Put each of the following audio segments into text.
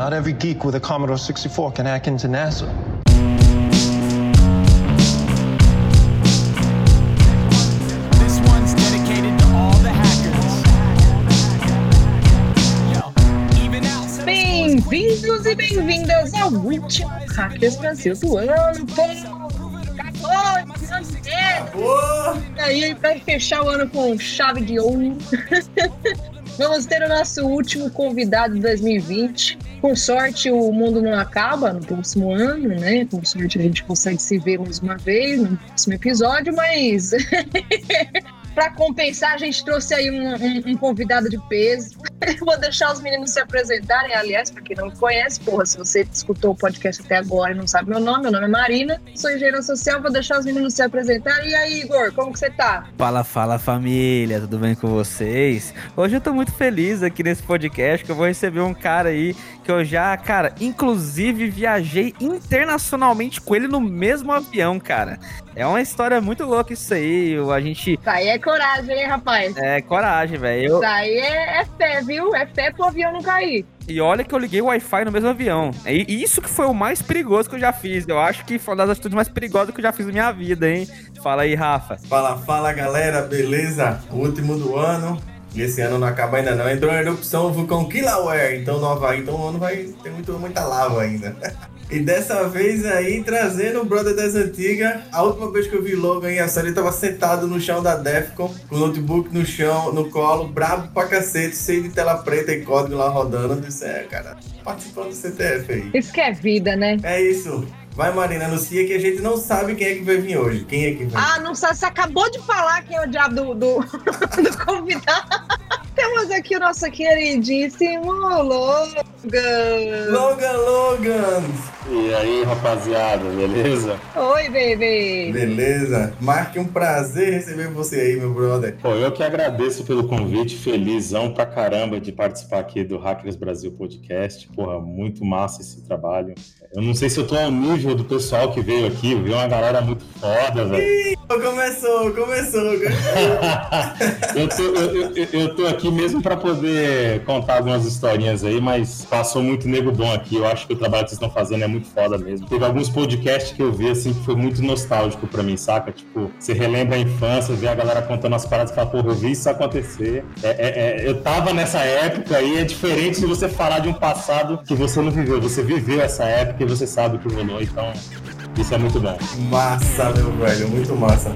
Not every geek with a Commodore 64 can hack into NASA. Bem-vindos e bem-vindas ao último Hackers Brasil do ano! Acabou. E aí, pra fechar o ano com chave de ouro, vamos ter o nosso último convidado de 2020. Com sorte, o mundo não acaba no próximo ano, né? Com sorte, a gente consegue se ver mais uma vez no próximo episódio, mas. Pra compensar, a gente trouxe aí um, um- um convidado de peso. Vou deixar os meninos se apresentarem. Aliás, pra quem não me conhece, porra, se você escutou o podcast até agora e não sabe meu nome, meu nome é Marina, sou engenheira social, vou deixar os meninos se apresentarem. E aí, Igor, como que você tá? Fala, fala família, tudo bem com vocês? Hoje eu tô muito feliz aqui nesse podcast que eu vou receber um cara aí que eu já, cara, inclusive viajei internacionalmente com ele no mesmo avião, cara. É uma história muito louca isso aí, a gente Isso aí é coragem, hein, rapaz? é coragem, velho. Eu- Isso aí é, é fé, viu? É fé pro avião não cair. E olha que eu liguei o Wi-Fi no mesmo avião. E isso que foi o mais perigoso que eu já fiz. Eu acho que foi uma das atitudes mais perigosas que eu já fiz na minha vida, hein? Fala aí, Rafa. Fala, fala galera, beleza? Último do ano. E esse ano não acaba ainda não. Entrou em erupção o vulcão Kilauea, então no Havaí, então o ano vai ter muito, muita lava ainda. E dessa vez aí, trazendo o brother das antigas. A última vez que eu vi Logan em ação, ele tava sentado no chão da Defcon, com o notebook no chão, no colo, brabo pra cacete, cheio de tela preta e código lá rodando. Eu disse, é, cara, participando do CTF aí. Isso que é vida, né? É isso. Vai, Marina, anuncia que a gente não sabe quem é que vai vir hoje. Quem é que vai? Ah, não sabe, você acabou de falar quem é o diabo do, do, do convidado. Temos aqui o nosso queridíssimo Logan. Logan Logan! E aí, rapaziada, beleza? Oi, bebê. Beleza? Marque um prazer receber você aí, meu brother. Pô, eu que agradeço pelo convite, felizão pra caramba de participar aqui do Hackers Brasil Podcast. Porra, muito massa esse trabalho. Eu não sei se eu tô ao nível do pessoal que veio aqui, viu uma galera muito foda, velho. Começou, começou. Eu tô, eu, eu- eu tô aqui mesmo pra poder contar algumas historinhas aí, mas passou muito nego bom aqui. Eu acho que o trabalho que vocês estão fazendo é muito foda mesmo. Teve alguns podcasts que eu vi, assim, que foi muito nostálgico pra mim, saca? Tipo, você relembra a infância, vê a galera contando as paradas e fala, porra, eu vi isso acontecer. É, é- é, eu tava nessa época aí, é diferente de você falar de um passado que você não viveu. Você viveu essa época e você sabe o que rolou, então isso é muito bom. Massa, meu velho, muito massa.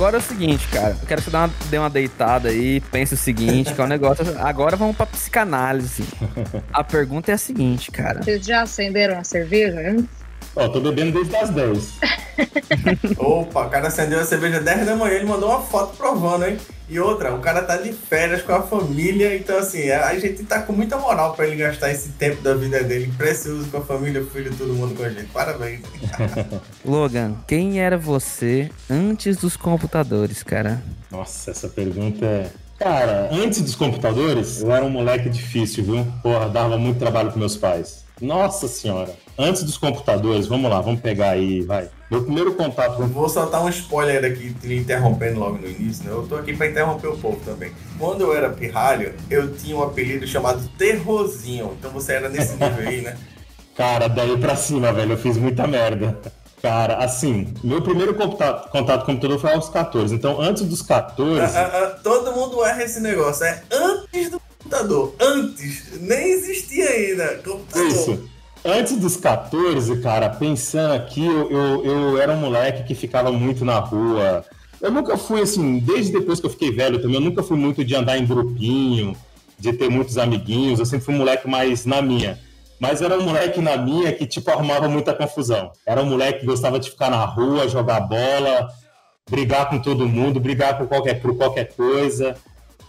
Agora é o seguinte, cara. Eu quero que você dê uma, deitada aí, pense o seguinte, que é um negócio. Agora vamos pra psicanálise. A pergunta é a seguinte, cara. Vocês já acenderam a cerveja antes? Ó, tô bebendo desde as 10. Opa, o cara acendeu a cerveja 10 da manhã, ele mandou uma foto provando, hein? E outra, o cara tá de férias com a família, então assim, a gente tá com muita moral pra ele gastar esse tempo da vida dele precioso com a família, o filho, todo mundo com a gente. Parabéns. Logan, quem era você antes dos computadores, cara? Nossa, essa pergunta é. Cara, antes dos computadores, eu era um moleque difícil, viu? Porra, dava muito trabalho com meus pais. Nossa senhora. Antes dos computadores, vamos lá, vamos pegar aí, vai. Meu primeiro contato com. vou soltar um spoiler aqui, te interrompendo logo no início, né? Eu tô aqui pra interromper o povo também. Quando eu era pirralho, eu tinha um apelido chamado Terrozinho. Então você era nesse nível aí, né? Cara, daí pra cima, velho, eu fiz muita merda. Cara, assim, meu primeiro contato, contato com o computador foi aos 14. Então, antes dos 14. Ah, ah, ah, todo mundo erra esse negócio. É antes do computador. Antes. Nem existia ainda. Computador. Isso. Antes dos 14, cara, pensando aqui, eu, eu, eu era um moleque que ficava muito na rua. Eu nunca fui assim, desde depois que eu fiquei velho também, eu nunca fui muito de andar em grupinho, de ter muitos amiguinhos. Eu sempre fui um moleque mais na minha. Mas era um moleque na minha que, tipo, arrumava muita confusão. Era um moleque que gostava de ficar na rua, jogar bola, brigar com todo mundo, brigar por qualquer, por qualquer coisa.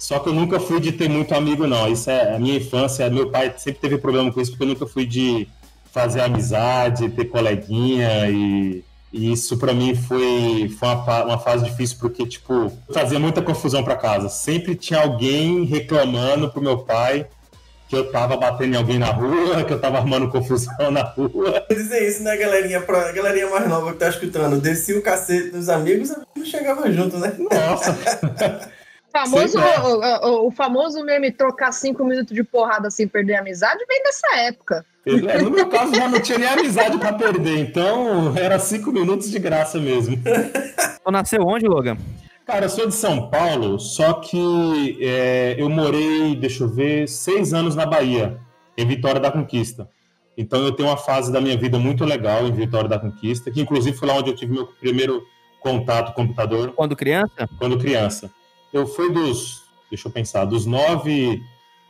Só que eu nunca fui de ter muito amigo, não. Isso é a minha infância. Meu pai sempre teve problema com isso, porque eu nunca fui de fazer amizade, ter coleguinha e E isso pra mim foi, foi uma, uma fase difícil porque, tipo, fazia muita confusão pra casa. Sempre tinha alguém reclamando pro meu pai que eu tava batendo em alguém na rua, que eu tava arrumando confusão na rua. Dizer isso, né, galerinha? Pra galerinha mais nova que tá escutando. Descia o cacete dos amigos, não chegava junto, né? Nossa, Famoso, o, o- o famoso meme trocar cinco minutos de porrada sem perder a amizade vem dessa época. É, no meu caso já não tinha nem amizade pra perder, então era cinco minutos de graça mesmo. Tu nasceu onde, Logan? Cara, eu sou de São Paulo, só que é, eu morei, deixa eu ver, seis anos na Bahia, em Vitória da Conquista. Então eu tenho uma fase da minha vida muito legal em Vitória da Conquista, que inclusive foi lá onde eu tive meu primeiro contato com o computador Quando criança? quando criança. Eu fui dos, deixa eu pensar, dos 9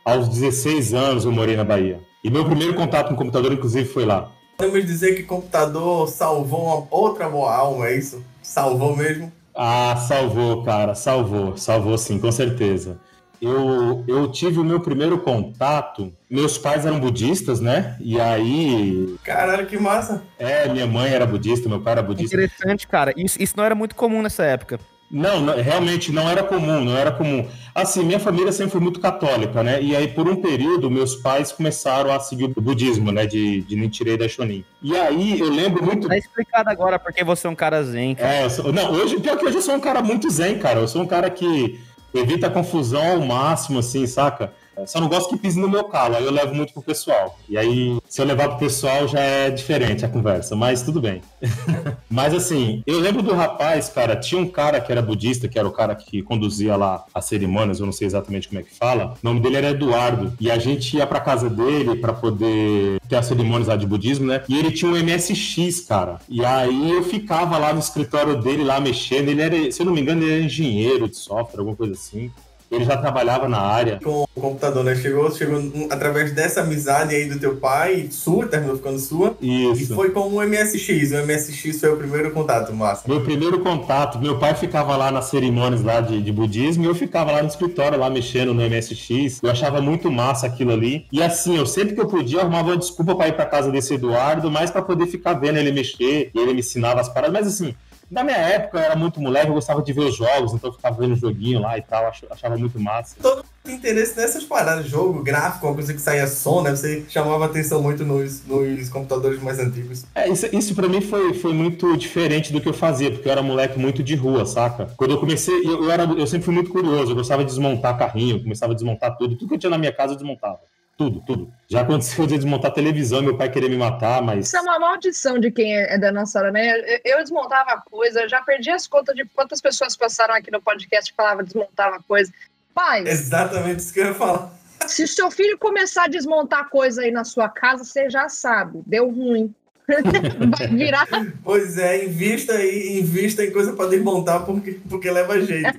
aos 16 anos eu morei na Bahia. E meu primeiro contato com o computador, inclusive, foi lá. Podemos dizer que computador salvou uma outra boa alma, é isso? Salvou mesmo? Ah, salvou, cara, salvou, salvou sim, com certeza. Eu, eu tive o meu primeiro contato. Meus pais eram budistas, né? E aí, Caralho, que massa. é, minha mãe era budista, meu pai era budista. Interessante, cara. Isso, isso não era muito comum nessa época. Não, não, realmente não era comum, não era comum. Assim, minha família sempre foi muito católica, né? E aí, por um período, meus pais começaram a seguir o budismo, né? De, de Nichiren Daishonin. E aí, eu lembro muito... Tá explicado agora porque você é um cara zen. cara. É, sou- não, hoje, pior que hoje eu sou um cara muito zen, cara. Eu sou um cara que evita confusão ao máximo, assim, saca? Só não gosto que pise no meu calo, aí eu levo muito pro pessoal. E aí, se eu levar pro pessoal, já é diferente a conversa, mas tudo bem. mas assim, eu lembro do rapaz, cara, tinha um cara que era budista, que era o cara que conduzia lá as cerimônias, eu não sei exatamente como é que fala. O nome dele era Eduardo. E a gente ia pra casa dele pra poder ter as cerimônias lá de budismo, né? E ele tinha um MSX, cara. E aí eu ficava lá no escritório dele, lá mexendo. Ele era, se eu não me engano, ele era engenheiro de software, alguma coisa assim. Ele já trabalhava na área. Com o computador, né? Chegou, chegou através dessa amizade aí do teu pai, sua, terminou ficando sua. E Isso. foi com o MSX. O MSX foi o primeiro contato, massa. Meu primeiro contato, meu pai ficava lá nas cerimônias lá de, de budismo e eu ficava lá no escritório, lá mexendo no MSX. Eu achava muito massa aquilo ali. E assim, eu sempre que eu podia, eu arrumava uma desculpa para ir para casa desse Eduardo, mas para poder ficar vendo ele mexer, e ele me ensinava as paradas. Mas assim, na minha época eu era muito moleque, eu gostava de ver os jogos, então eu ficava vendo joguinho lá e tal, ach- achava muito massa. Tem interesse nessas paradas, jogo, gráfico, uma coisa que saía som, né? Você chamava atenção muito nos, nos computadores mais antigos. É, isso, isso para mim foi, foi muito diferente do que eu fazia, porque eu era moleque muito de rua, saca? Quando eu comecei, eu, eu, era, eu sempre fui muito curioso, eu gostava de desmontar carrinho, eu começava a desmontar tudo, tudo que eu tinha na minha casa eu desmontava. Tudo, tudo. Já aconteceu de desmontar televisão, meu pai querer me matar, mas. Isso é uma maldição de quem é da nossa hora, né? Eu- Eu desmontava coisa, já perdi as contas de quantas pessoas passaram aqui no podcast e falavam desmontava coisa. Pai, Exatamente isso que eu ia falar. se o seu filho começar a desmontar coisa aí na sua casa, você já sabe, deu ruim. Vai virar. Pois é, invista aí, invista em coisa pra desmontar porque, porque leva jeito.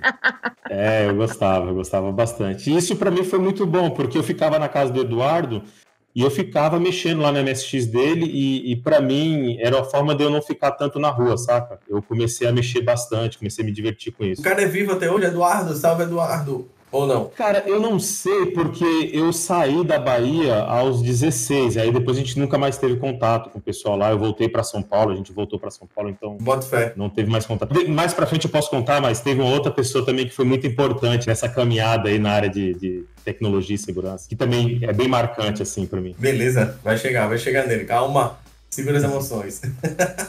É, eu gostava, eu gostava bastante. E isso para mim foi muito bom, porque eu ficava na casa do Eduardo e eu ficava mexendo lá no MSX dele e, e para mim era a forma de eu não ficar tanto na rua, saca? Eu comecei a mexer bastante, comecei a me divertir com isso. O cara é vivo até hoje, Eduardo, salve Eduardo. Ou não? Cara, eu não sei porque eu saí da Bahia aos 16, aí depois a gente nunca mais teve contato com o pessoal lá. Eu voltei para São Paulo, a gente voltou para São Paulo, então Bota fé. não teve mais contato. Mais pra frente eu posso contar, mas teve uma outra pessoa também que foi muito importante nessa caminhada aí na área de, de tecnologia e segurança, que também é bem marcante assim para mim. Beleza, vai chegar, vai chegar nele. Calma, segura as emoções.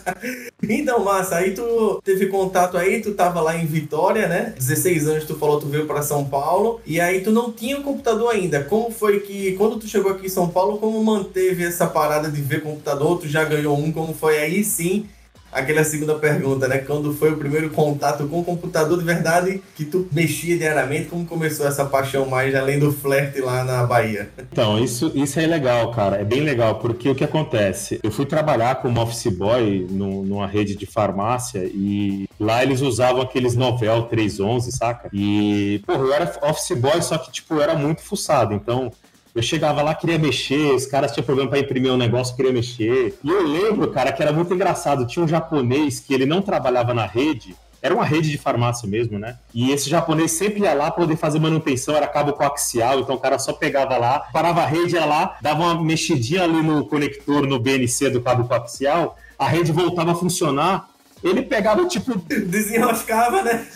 então, massa, aí tu teve contato aí, tu tava lá em Vitória, né? 16 anos tu falou, tu veio para São Paulo, e aí tu não tinha computador ainda. Como foi que, quando tu chegou aqui em São Paulo, como manteve essa parada de ver computador? Tu já ganhou um, como foi aí sim? Aquela segunda pergunta, né? Quando foi o primeiro contato com o computador de verdade que tu mexia diariamente? Como começou essa paixão mais além do flerte lá na Bahia? Então, isso, isso é legal, cara. É bem legal, porque o que acontece? Eu fui trabalhar como office boy no- numa rede de farmácia e lá eles usavam aqueles Novel 311, saca? E, porra, eu era office boy, só que, tipo, eu era muito fuçado. Então, eu chegava lá, queria mexer, os caras tinham problema para imprimir um negócio, queria mexer. E eu lembro, cara, que era muito engraçado. Tinha um japonês que ele não trabalhava na rede, era uma rede de farmácia mesmo, né? E esse japonês sempre ia lá poder fazer manutenção, era cabo coaxial, então o cara só pegava lá, parava a rede, ia lá, dava uma mexidinha ali no conector, no BNC do cabo coaxial, a rede voltava a funcionar Ele pegava, tipo, Desenroscava, né?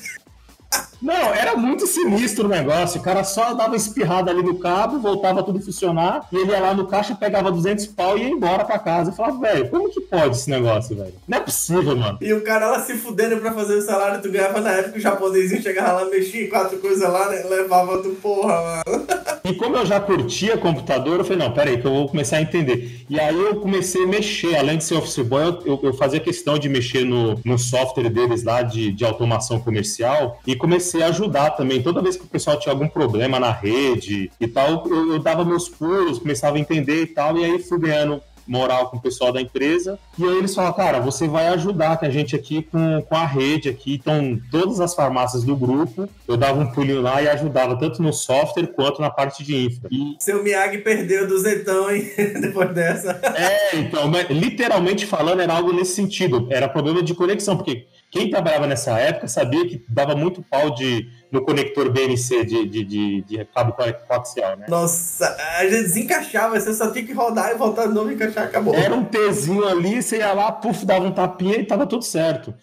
Não, era muito sinistro o negócio. O cara só dava espirrada ali no cabo, voltava tudo funcionar, e ele ia lá no caixa, pegava 200 pau e ia embora pra casa. Eu falava, velho, como que pode esse negócio, velho? Não é possível, mano. E o cara lá se fudendo pra fazer o salário, tu ganhava na época, o japonesinho chegava lá, mexia em quatro coisas lá, né? levava do porra, mano. E como eu já curtia computador, eu falei, não, peraí, que eu vou começar a entender. E aí eu comecei a mexer, além de ser office boy, eu, eu- eu fazia questão de mexer no, no software deles lá de, de automação comercial e comecei a ajudar também. Toda vez que o pessoal tinha algum problema na rede e tal, eu, eu dava meus pulos, começava a entender e tal, e aí fui ganhando moral com o pessoal da empresa. E aí eles falam, cara, você vai ajudar com a gente aqui com, com a rede aqui. Então, todas as farmácias do grupo, eu dava um pulinho lá e ajudava tanto no software quanto na parte de infra. E Seu Miyagi perdeu duzentão, hein? Depois dessa. é, então, literalmente falando, era algo nesse sentido. Era problema de conexão, porque quem trabalhava nessa época sabia que dava muito pau de, no conector BNC de, de, de, de cabo coaxial, né? Nossa, a gente desencaixava, você só tinha que rodar e voltar de novo e encaixar, acabou. Era um Tzinho ali, você ia lá, puf, dava um tapinha e tava tudo certo.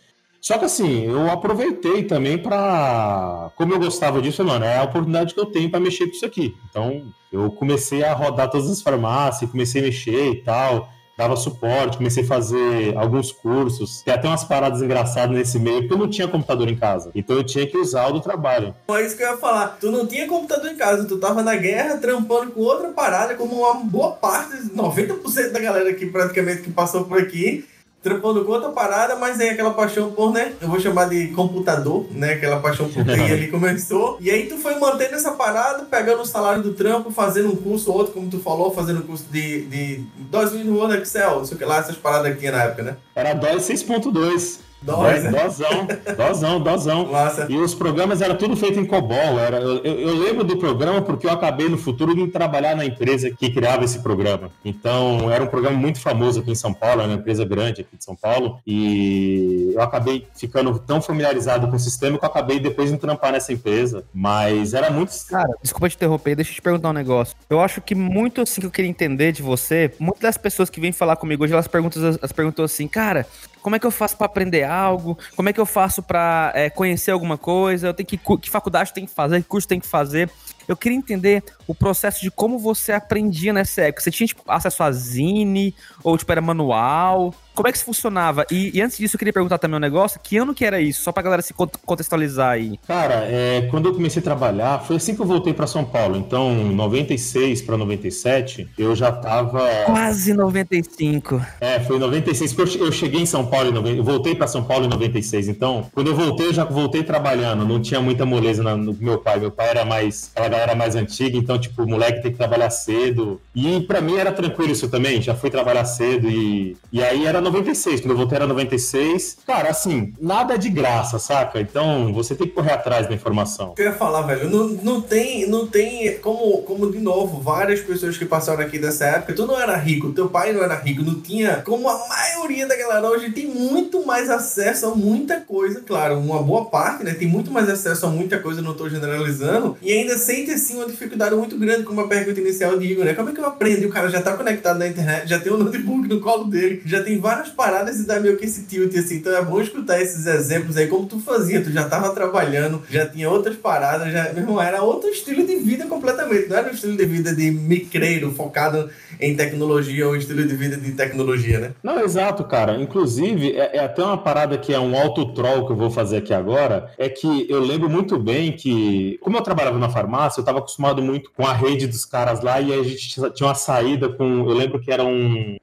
Só que assim, eu aproveitei também pra. Como eu gostava disso, mano, é a oportunidade que eu tenho pra mexer com isso aqui. Então, eu comecei a rodar todas as farmácias, comecei a mexer e tal, dava suporte, comecei a fazer alguns cursos. Tem até umas paradas engraçadas nesse meio, porque eu não tinha computador em casa. Então eu tinha que usar o do trabalho. É isso que eu ia falar. Tu não tinha computador em casa, tu tava na guerra trampando com outra parada, como uma boa parte, 90% da galera aqui praticamente que passou por aqui, trampando com outra parada, mas aí aquela paixão por, né? Eu vou chamar de computador, né? Aquela paixão por TI ali começou. E aí tu foi mantendo essa parada, pegando o salário do trampo, fazendo um curso ou outro, como tu falou, fazendo um curso de, de DOS no Word Excel, não sei o que lá, essas paradas que tinha na época, né? Era DOS 6.2. DOS, né? Dosão, dosão, dosão. Massa. E os programas eram tudo feito em COBOL. Era, eu, eu- eu lembro do programa porque eu acabei no futuro de trabalhar na empresa que criava esse programa. Então, era um programa muito famoso aqui em São Paulo, era uma empresa grande aqui de São Paulo. E eu acabei ficando tão familiarizado com o sistema que eu acabei depois de trampar nessa empresa. Mas era muito. Cara, desculpa te interromper, deixa eu te perguntar um negócio. Eu acho que muito assim que eu queria entender de você, muitas das pessoas que vêm falar comigo hoje, elas perguntam, elas perguntam assim, cara, como é que eu faço pra aprender algo? Como é que eu faço pra é, conhecer alguma coisa? Eu tenho que que faculdade tem que fazer, que curso tem que fazer? Eu queria entender o processo de como você aprendia nessa época. Você tinha tipo, acesso a Zine ou tipo era manual? Como é que isso funcionava? E, e antes disso eu queria perguntar também um negócio, que ano que era isso? Só pra galera se cont- contextualizar aí. Cara, é, quando eu comecei a trabalhar, foi assim que eu voltei para São Paulo. Então, 96 para 97, eu já tava. Quase 95. É, foi em 96, porque eu che- eu cheguei em São Paulo, em 90, eu voltei para São Paulo em 96. Então, quando eu voltei, eu já voltei trabalhando, não tinha muita moleza na- no meu pai. Meu pai era mais, galera mais antiga, então, tipo, o moleque tem que trabalhar cedo. E para mim era tranquilo isso também, já fui trabalhar cedo e, e aí era 96, quando eu voltei era 96. Cara, assim, nada de graça, saca? Então, você tem que correr atrás da informação. eu ia falar, velho, não, não tem, não tem como, como, de novo, várias pessoas que passaram aqui dessa época, tu não era rico, teu pai não era rico, não tinha, como a maioria da galera hoje tem muito mais acesso a muita coisa, claro, uma boa parte, né, tem muito mais acesso a muita coisa, não tô generalizando, e ainda assim, uma dificuldade muito grande, como a pergunta inicial de Igor, né, como é que eu aprendo? O cara já tá conectado na internet, já tem um notebook no colo dele, já tem várias paradas e dá meio que esse tilt, assim, então é bom escutar esses exemplos aí, como tu fazia, tu já tava trabalhando, já tinha outras paradas, já, meu era outro estilo de vida completamente, não era um estilo de vida de micreiro, focado em tecnologia, ou estilo de vida de tecnologia, né? Não, exato, cara. Inclusive, é, é até uma parada que é um auto-troll que eu vou fazer aqui agora. É que eu lembro muito bem que, como eu trabalhava na farmácia, eu estava acostumado muito com a rede dos caras lá e a gente tinha uma saída com. Eu lembro que eram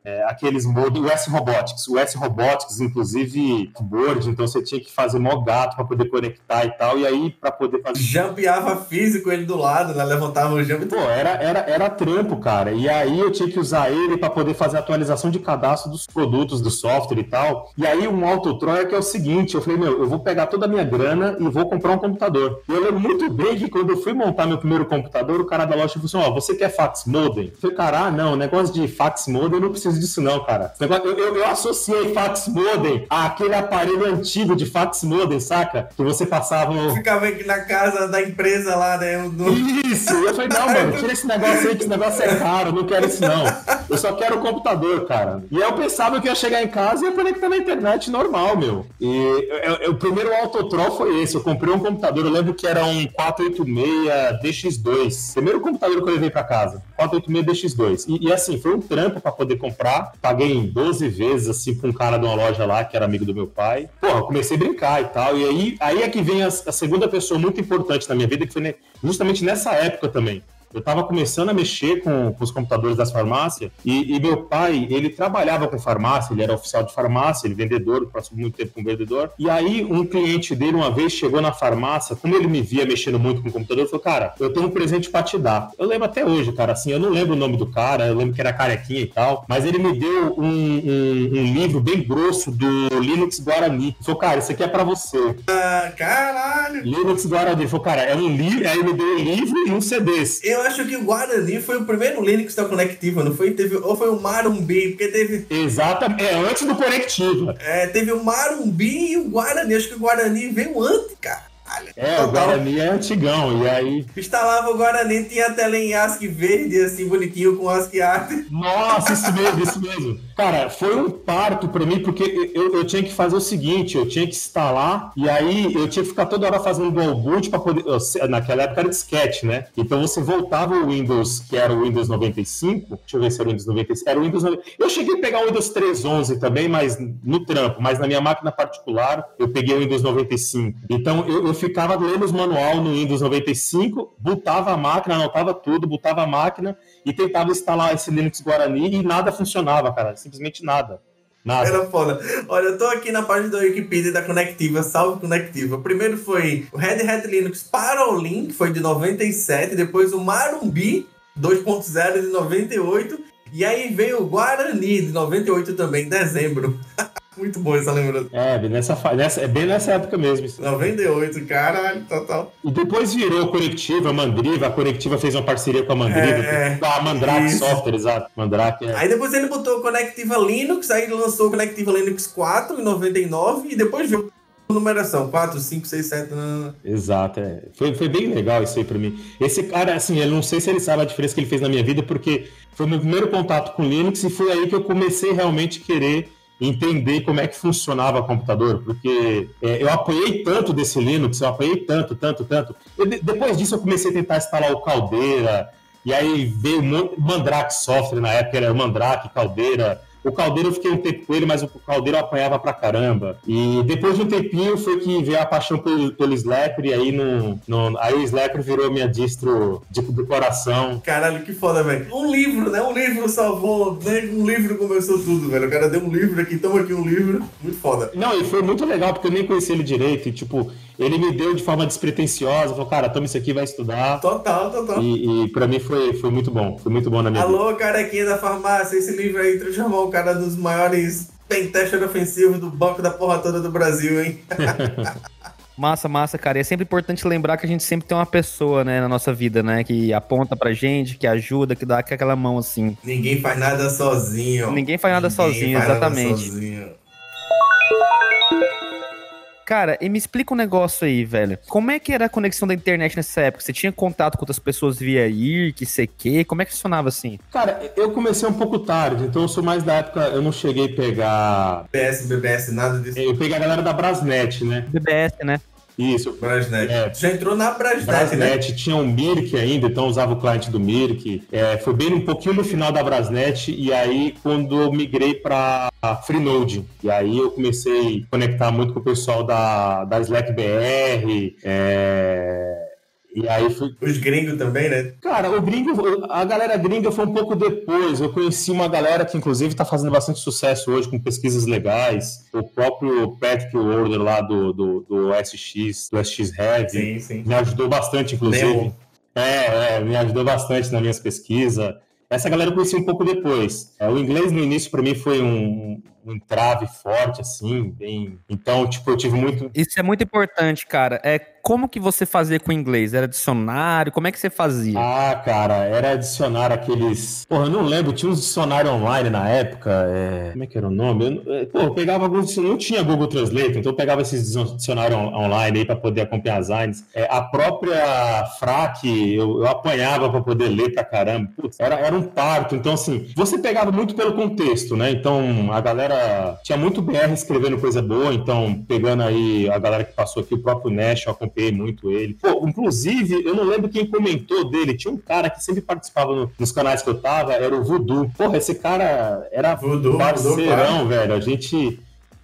é, aqueles modos, o S Robotics. O S Robotics, inclusive, board, então você tinha que fazer mó gato para poder conectar e tal. E aí, para poder fazer. Jampeava físico ele do lado, né? Levantava o jump. Pô, era, era, era trampo, cara. E aí eu tinha que usar ele para poder fazer a atualização de cadastro dos produtos, do software e tal. E aí um autotroll é que é o seguinte, eu falei, meu, eu vou pegar toda a minha grana e vou comprar um computador. E eu lembro muito bem que quando eu fui montar meu primeiro computador, o cara da loja falou assim: Ó, você quer fax modem? Eu falei, cara, ah, não, negócio de fax modem, eu não preciso disso, não, cara. Negócio- eu, eu, eu associei fax modem àquele aparelho antigo de fax modem, saca? Que você passava. o- Ficava aqui na casa da empresa lá, né? do- Isso! Eu falei, não, mano, tira esse negócio aí, que esse negócio é caro, não quero isso não. Eu só quero o computador, cara. E eu pensava que ia chegar em casa e ia conectar na internet normal, meu. E eu- o primeiro autotroll foi esse. Eu comprei um computador, eu lembro que era um 486 DX2. Primeiro computador que eu levei pra casa. 486 DX2. E, e, assim, foi um trampo pra poder comprar. Paguei em 12 vezes, assim, pra um cara de uma loja lá, que era amigo do meu pai. Porra, comecei a brincar e tal. E aí, aí é que vem a, a segunda pessoa muito importante na minha vida, que foi ne- justamente nessa época também. Eu estava começando a mexer com, com os computadores das farmácias e, e meu pai, ele trabalhava com farmácia, ele era oficial de farmácia, ele vendedor, passou muito tempo com vendedor. E aí um cliente dele uma vez chegou na farmácia, como ele me via mexendo muito com o computador, falou, cara, eu tenho um presente para te dar. Eu lembro até hoje, cara, assim, eu não lembro o nome do cara, eu lembro que era carequinha e tal, mas ele me deu um, um- um livro bem grosso do Linux Guarani. Ele falou, cara, isso aqui é para você. Ah, caralho! Linux Guarani. Ele falou, cara, é um livro, aí ele me deu um livro e um CDs. Eu acho que o Guarani foi o primeiro Linux da Conectiva, não foi? Teve, ou foi o Marumbi, porque teve, Exatamente, é antes do Conectiva. é, teve o Marumbi e o Guarani. Acho que o Guarani veio antes, cara. É, o Guarani é antigão, e aí. Instalava o Guarani, tinha a tela em ASCII verde, assim, bonitinho, com ASCII art. Nossa, isso mesmo, isso mesmo. Cara, foi um parto pra mim, porque eu, eu tinha que fazer o seguinte: eu tinha que instalar, e aí eu tinha que ficar toda hora fazendo dual boot pra poder. eu Naquela época era disquete, né? Então você voltava o Windows, que era o Windows 95. Deixa eu ver se era o Windows 95. Era o Windows 90. Eu cheguei a pegar o Windows 3.11 também, mas no trampo, mas na minha máquina particular eu peguei o Windows 95. Então eu, eu ficava lendo os manual no Windows 95, botava a máquina, anotava tudo, botava a máquina e tentava instalar esse Linux Guarani e nada funcionava, cara. Simplesmente nada. Nada. Era foda. Olha, eu tô aqui na página da Wikipedia da Conectiva, salve Conectiva. Primeiro foi o Red Hat Linux Parolin, que foi de 97, depois o Marumbi 2.0 de 98, e aí veio o Guarani de 98 também, em dezembro. Muito bom essa lembrança. É, nessa, nessa, é bem nessa época mesmo. isso. 98, caralho, total. E depois virou Conectiva, Mandriva. A Conectiva fez uma parceria com a Mandriva. É, é. a Mandrake Isso. Software, exato. Mandrake é. Aí depois ele botou o Conectiva Linux, aí ele lançou o Conectiva Linux 4 em 99, e depois a numeração, 4, 5, 6, 7... nanana. Exato, é. Foi, foi bem legal isso aí pra mim. Esse cara, assim, eu não sei se ele sabe a diferença que ele fez na minha vida, porque foi meu primeiro contato com Linux e foi aí que eu comecei realmente a querer entender como é que funcionava o computador, porque é, eu apoiei tanto desse Linux, eu apoiei tanto, tanto, tanto. Eu de- depois disso eu comecei a tentar instalar o Caldeira, e aí veio Mandrake Software, na época era Mandrake, Caldeira. O Caldeira eu fiquei um tempo com ele, mas o Caldeira eu apanhava pra caramba. E depois de um tempinho foi que veio a paixão pelo, pelo Slapper, e aí, no, no- aí o Slapper virou minha distro de, do coração. Caralho, que foda, velho. Um livro, né? Um livro salvou, né? Um livro começou tudo, velho. O cara deu um livro aqui, toma aqui um livro. Muito foda. Não, e foi muito legal, porque eu nem conhecia ele direito. E, tipo, ele me deu de forma despretensiosa, falou, cara, toma isso aqui, vai estudar. Total, total. E, e pra mim foi, foi muito bom, foi muito bom na minha vida. Alô, carequinha da farmácia, esse livro aí transformou o cara nos maiores pentester ofensivos do banco da porra toda do Brasil, hein? Massa, massa, cara. E é sempre importante lembrar que a gente sempre tem uma pessoa, né, na nossa vida, né, que aponta pra gente, que ajuda, que dá aquela mão assim. Ninguém faz nada sozinho. Ninguém faz nada sozinho, faz nada exatamente. sozinho. Cara, e me explica um negócio aí, velho. Como é que era a conexão da internet nessa época? Você tinha contato com outras pessoas via IRC, CQ? Como é que funcionava assim? Cara, eu comecei um pouco tarde, então eu sou mais da época, eu não cheguei a pegar. PS, BBS, nada disso. Eu peguei a galera da Brasnet, né? BBS, né? Isso. Brasnet. É. Já entrou na Brasnet, né? Brasnet tinha um Mirk ainda, então usava o cliente do Mirk. É, foi bem um pouquinho no final da Brasnet, e aí quando eu migrei para Freenode, e aí eu comecei a conectar muito com o pessoal da, da Slack BR. é, e aí fui, Os gringos também, né? Cara, o gringo, a galera gringa foi um pouco depois. Eu conheci uma galera que, inclusive, está fazendo bastante sucesso hoje com pesquisas legais. O próprio Patrick Warder lá do, do, do SX, do SX Heavy, Sim, sim. me ajudou bastante, inclusive. É, é, me ajudou bastante nas minhas pesquisas. Essa galera eu conheci um pouco depois. É, o inglês no início para mim foi um, um trave forte, assim, bem. Então, tipo, eu tive muito. Isso é muito importante, cara. É como que você fazia com o inglês? Era dicionário? Como é que você fazia? Ah, cara, era adicionar aqueles. Porra, eu não lembro, tinha uns dicionários online na época. é, Como é que era o nome? Eu... é, Pô, eu pegava alguns. Não tinha Google Translate, então eu pegava esses dicionários on- online aí para poder acompanhar as lines. É, a própria FRAC eu, eu apanhava para poder ler pra caramba. Putz, era, era um parto. Então, assim, você pegava muito pelo contexto, né? Então, a galera tinha muito BR escrevendo coisa boa, então, pegando aí a galera que passou aqui, o próprio Nash, eu acompanhei muito ele. Pô, inclusive, eu não lembro quem comentou dele, tinha um cara que sempre participava no- nos canais que eu tava, era o Voodoo. Porra, esse cara era Voodoo, parceirão, Voodoo, velho. A gente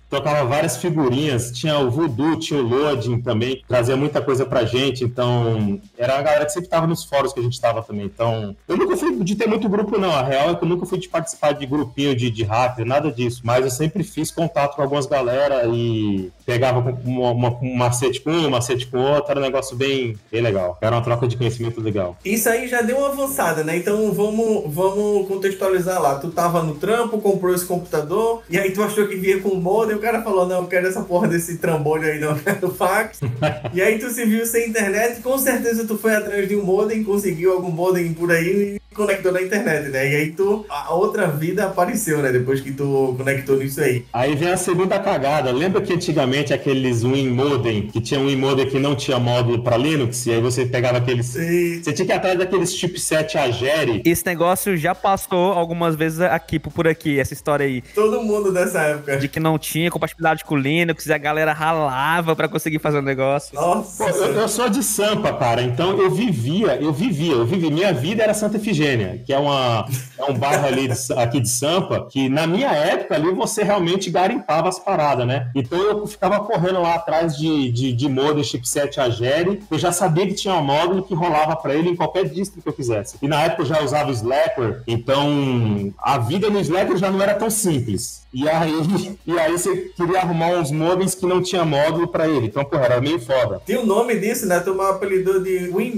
trocava várias figurinhas, tinha o Voodoo, tinha o Loading também, trazia muita coisa pra gente, então era a galera que sempre tava nos fóruns que a gente tava também, então eu nunca fui de ter muito grupo não, a real é que eu nunca fui de participar de grupinho de, de hacker, nada disso, mas eu sempre fiz contato com algumas galera e pegava uma, uma, um macete com um, um macete com outro, era um negócio bem, bem legal, era uma troca de conhecimento legal. Isso aí já deu uma avançada, né? Então vamos, vamos contextualizar lá. Tu tava no trampo, comprou esse computador, e aí tu achou que vinha com o modem, o cara falou, não, eu quero essa porra desse trambolho aí, não, eu quero fax. e aí tu se viu sem internet, com certeza tu foi atrás de um modem, conseguiu algum modem por aí e conectou na internet, né? E aí tu, a outra vida apareceu, né? Depois que tu conectou nisso aí. Aí vem a segunda cagada. Lembra que antigamente aqueles Win Modem, que tinha um Win Modem que não tinha módulo para Linux, e aí você pegava aqueles. E Você tinha que ir atrás daqueles chipset Agere. Esse negócio já passou algumas vezes aqui por aqui, essa história aí. todo mundo dessa época. De que não tinha compatibilidade com o Linux e a galera ralava pra conseguir fazer o negócio. Nossa. Pô, eu, eu sou de Sampa, cara, então eu vivia, eu vivia, eu vivi. Minha vida era Santa Efigênia, que é, uma, é um bairro ali de- aqui de Sampa, que na minha época ali você realmente garimpava as paradas, né? Então eu ficava correndo lá atrás de, de, de modem chipset Agere, eu já sabia que tinha um módulo que rolava pra ele em qualquer distro que eu quisesse. E na época eu já usava o Slackware, então a vida no Slackware já não era tão simples. E aí, e aí você queria arrumar uns modems que não tinha módulo pra ele. Então, porra, era meio foda. Tinha o nome disso, né? Tu apelidou de Win